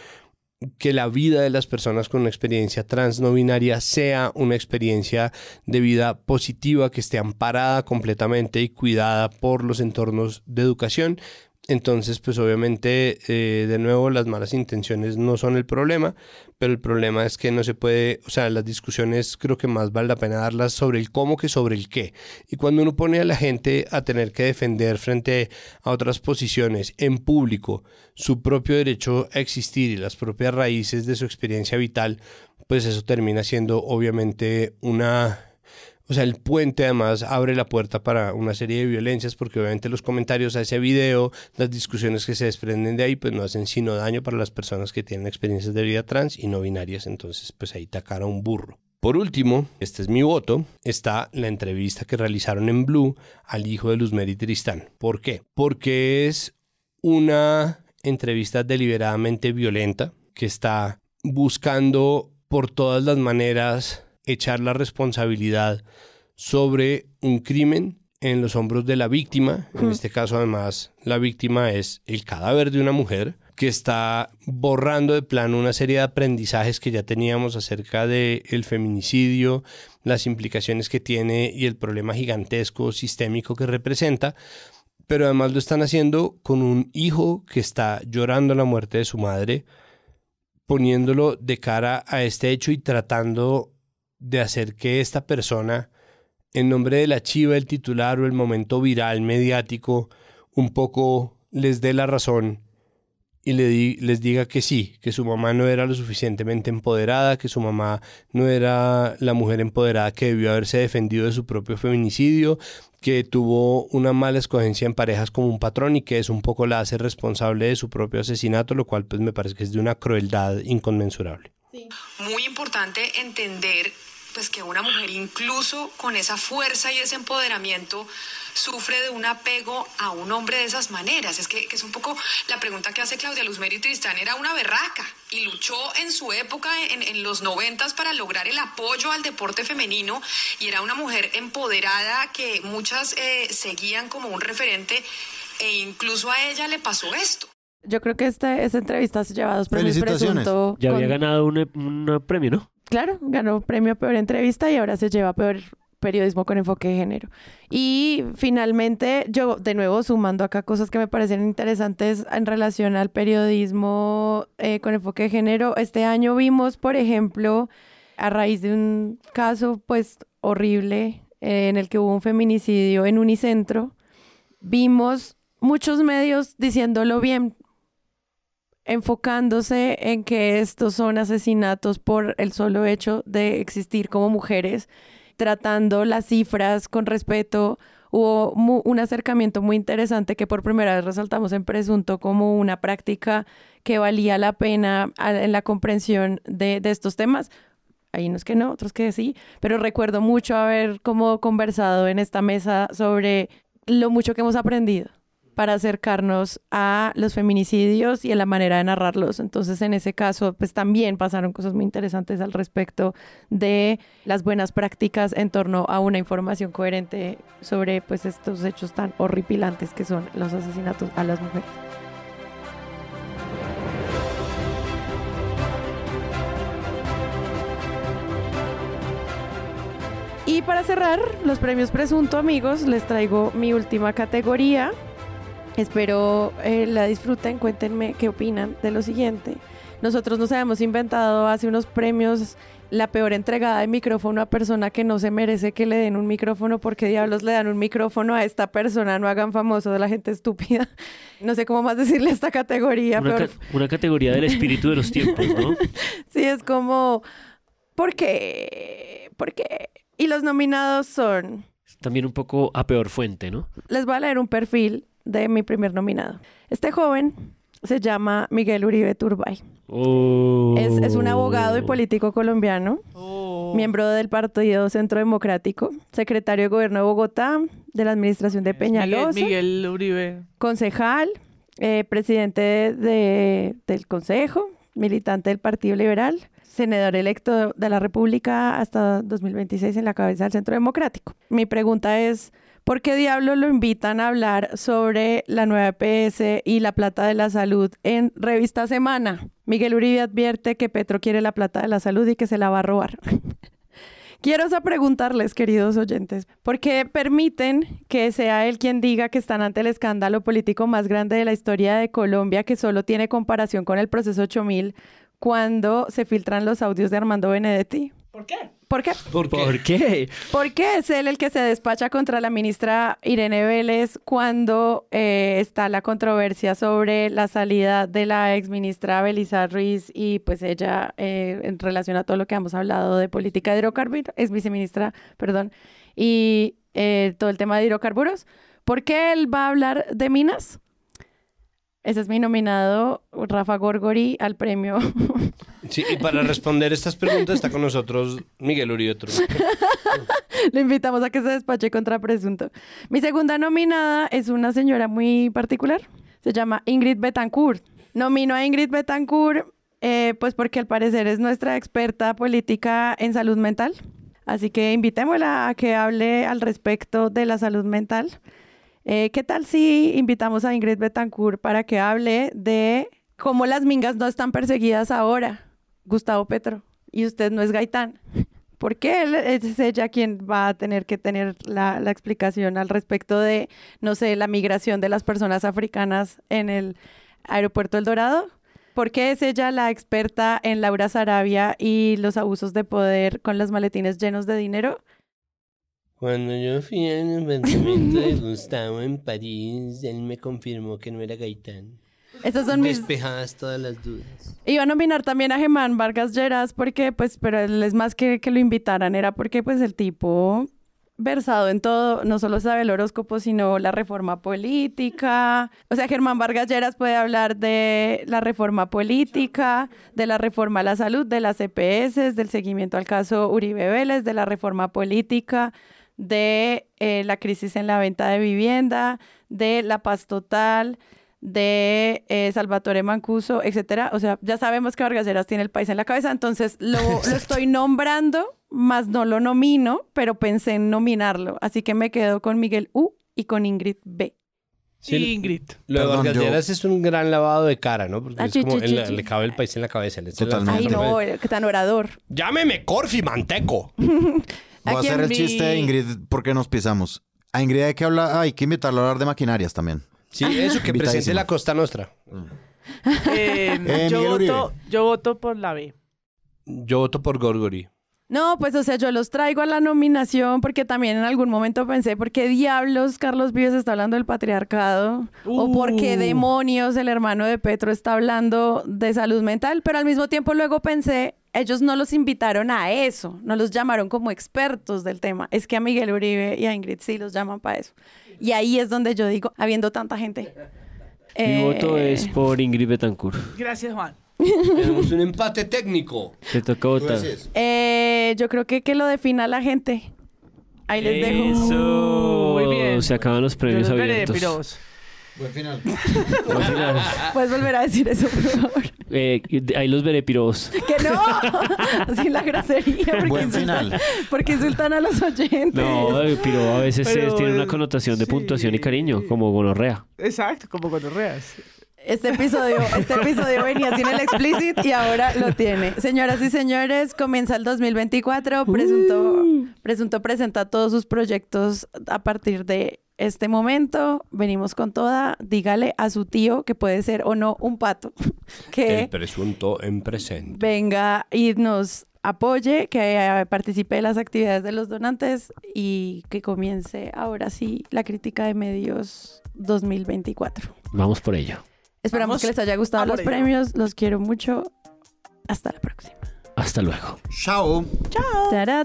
que la vida de las personas con una experiencia trans no binaria sea una experiencia de vida positiva que esté amparada completamente y cuidada por los entornos de educación. Entonces, pues obviamente, eh, de nuevo, las malas intenciones no son el problema, pero el problema es que no se puede, o sea, las discusiones creo que más vale la pena darlas sobre el cómo que sobre el qué. Y cuando uno pone a la gente a tener que defender frente a otras posiciones en público su propio derecho a existir y las propias raíces de su experiencia vital, pues eso termina siendo obviamente una o sea, el puente además abre la puerta para una serie de violencias porque obviamente los comentarios a ese video, las discusiones que se desprenden de ahí, pues no hacen sino daño para las personas que tienen experiencias de vida trans y no binarias. Entonces, pues ahí tacara un burro. Por último, este es mi voto, está la entrevista que realizaron en Blue al hijo de Luzmeri Tristán. ¿Por qué? Porque es una entrevista deliberadamente violenta que está buscando por todas las maneras echar la responsabilidad sobre un crimen en los hombros de la víctima. En este caso, además, la víctima es el cadáver de una mujer que está borrando de plano una serie de aprendizajes que ya teníamos acerca del el feminicidio, las implicaciones que tiene y el problema gigantesco sistémico que representa. Pero además lo están haciendo con un hijo que está llorando la muerte de su madre, poniéndolo de cara a este hecho y tratando de hacer que esta persona, en nombre de la chiva, el titular o el momento viral mediático, un poco les dé la razón y les diga que sí, que su mamá no era lo suficientemente empoderada, que su mamá no era la mujer empoderada que debió haberse defendido de su propio feminicidio, que tuvo una mala escogencia en parejas como un patrón y que eso un poco la hace responsable de su propio asesinato, lo cual pues me parece que es de una crueldad inconmensurable. Muy importante entender pues que una mujer incluso con esa fuerza y ese empoderamiento sufre de un apego a un hombre de esas maneras. Es que, que es un poco la pregunta que hace Claudia Luzmeri Tristán. Era una berraca y luchó en su época, en, en los noventas, para lograr el apoyo al deporte femenino y era una mujer empoderada que muchas eh, seguían como un referente e incluso a ella le pasó esto. Yo creo que este, esta entrevista se lleva dos premios Felicitaciones. presunto. Ya había con- ganado un, un premio, ¿no? Claro, ganó premio a peor entrevista y ahora se lleva peor periodismo con enfoque de género. Y finalmente, yo de nuevo sumando acá cosas que me parecen interesantes en relación al periodismo eh, con enfoque de género. Este año vimos, por ejemplo, a raíz de un caso pues horrible eh, en el que hubo un feminicidio en Unicentro, vimos muchos medios diciéndolo bien, enfocándose en que estos son asesinatos por el solo hecho de existir como mujeres, tratando las cifras con respeto. Hubo un acercamiento muy interesante que por primera vez resaltamos en Presunto como una práctica que valía la pena en la comprensión de, de estos temas. Hay unos que no, otros que sí, pero recuerdo mucho haber como conversado en esta mesa sobre lo mucho que hemos aprendido para acercarnos a los feminicidios y a la manera de narrarlos. Entonces, en ese caso, pues también pasaron cosas muy interesantes al respecto de las buenas prácticas en torno a una información coherente sobre pues estos hechos tan horripilantes que son los asesinatos a las mujeres. Y para cerrar los premios Presunto, amigos, les traigo mi última categoría. Espero eh, la disfruten, cuéntenme qué opinan de lo siguiente. Nosotros nos habíamos inventado hace unos premios la peor entregada de micrófono a persona que no se merece que le den un micrófono porque diablos le dan un micrófono a esta persona, no hagan famoso de la gente estúpida. No sé cómo más decirle esta categoría. Una, peor- ca- una categoría del espíritu de los tiempos, ¿no? Sí, es como, ¿por qué? ¿Por qué? Y los nominados son, También un poco a peor fuente, ¿no? les voy a leer un perfil de mi primer nominado. Este joven se llama Miguel Uribe Turbay. Oh. Es, es un abogado y político colombiano, miembro del Partido Centro Democrático, secretario de Gobierno de Bogotá, de la administración de Miguel, Peñalosa, Miguel Uribe. concejal, eh, presidente de- del Consejo, militante del Partido Liberal, senador electo de la República hasta 2026 en la cabeza del Centro Democrático. Mi pregunta es, ¿por qué diablos lo invitan a hablar sobre la nueva EPS y la plata de la salud en Revista Semana? Miguel Uribe advierte que Petro quiere la plata de la salud y que se la va a robar. Quiero preguntarles, queridos oyentes, ¿por qué permiten que sea él quien diga que están ante el escándalo político más grande de la historia de Colombia, que solo tiene comparación con el proceso 8000, cuando se filtran los audios de Armando Benedetti? ¿Por qué? ¿Por qué? ¿Por qué? Porque es él el que se despacha contra la ministra Irene Vélez cuando eh, está la controversia sobre la salida de la exministra Belisa Ruiz y pues ella eh, en relación a todo lo que hemos hablado de política de hidrocarburos, es viceministra, perdón, y eh, todo el tema de hidrocarburos. ¿Por qué él va a hablar de minas? Ese es mi nominado, Rafa Gorgori, al premio Sí, y para responder estas preguntas está con nosotros Miguel Turbay. Le invitamos a que se despache contra presunto. Mi segunda nominada es una señora muy particular. Se llama Ingrid Betancourt. Nomino a Ingrid Betancourt eh, pues porque al parecer es nuestra experta política en salud mental. Así que invitémosla a que hable al respecto de la salud mental. Eh, ¿Qué tal si invitamos a Ingrid Betancourt para que hable de cómo las mingas no están perseguidas ahora? Gustavo Petro. Y usted no es Gaitán. ¿Por qué él- es ella quien va a tener que tener la, la explicación al respecto de, no sé, la migración de las personas africanas en el aeropuerto El Dorado? ¿Por qué es ella la experta en Laura Sarabia y los abusos de poder con los maletines llenos de dinero? Cuando yo fui al apartamento de Gustavo en París, él me confirmó que no era Gaitán. Esas son mis... Despejadas todas las dudas. Iba a nominar también a Germán Vargas Lleras porque, pues, pero él es más que que lo invitaran, era porque, pues, el tipo versado en todo, no solo sabe el horóscopo, sino la reforma política. O sea, Germán Vargas Lleras puede hablar de la reforma política, de la reforma a la salud, de las EPS, del seguimiento al caso Uribe Vélez, de la reforma política, de eh, la crisis en la venta de vivienda, de la paz total, de eh, Salvatore Mancuso, etcétera. O sea, ya sabemos que Vargas Lleras tiene el país en la cabeza, entonces lo, lo estoy nombrando, más no lo nomino, pero pensé en nominarlo. Así que me quedo con Miguel U y con Ingrid B. Sí, Ingrid. Lo de Vargas Lleras es un gran lavado de cara, ¿no? Porque Ah, es chi, como chi, en chi, la- chi. le cabe el país en la cabeza. le- se la- Totalmente. Ay, no, qué tan orador. Llámeme Corfi Manteco. Voy a Aquí hacer el mi- chiste de Ingrid porque nos pisamos. A Ingrid hay que hablar, hay que invitarlo a hablar de maquinarias también. Sí, eso, que presente la Costa Nostra. Eh, Eh, yo, Miguel voto, yo voto por la B. Yo voto por Gorgori. No, pues o sea, yo los traigo a la nominación porque también en algún momento pensé, ¿por qué diablos Carlos Vives está hablando del patriarcado? ¿O por qué Uh. demonios el hermano de Petro está hablando de salud mental? Pero al mismo tiempo luego pensé, ellos no los invitaron a eso, no los llamaron como expertos del tema. Es que a Miguel Uribe y a Ingrid sí los llaman para eso. Y ahí es donde yo digo, habiendo tanta gente. Mi eh, voto es por Ingrid Betancourt. Gracias, Juan. Tenemos un empate técnico. Te toca votar. eh, yo creo que que lo defina la gente. Ahí les dejo. Eso. Muy bien. Se acaban los premios los abiertos. piros. Buen final. Al final. Puedes volver a decir eso, por favor. Eh, ahí los veré, piros. Que no, sin la grosería. Porque Buen insultan, final. Porque insultan a los oyentes. No, eh, piro a veces Pero, tiene una connotación de sí. puntuación y cariño, como gonorrea. Exacto, como cuando reas. Este episodio, este episodio venía sin el explicit y ahora lo tiene. Señoras y señores, comienza el 2024. Presunto, Presunto presenta todos sus proyectos a partir de este momento. Venimos con toda. Dígale a su tío que puede ser o no un pato que El presunto en presente. venga y nos apoye, que participe de las actividades de los donantes y que comience ahora sí la crítica de medios 2024. Vamos por ello. Esperamos Vamos que les haya gustado los ello. premios. Los quiero mucho. Hasta la próxima. Hasta luego. Chao. Tará,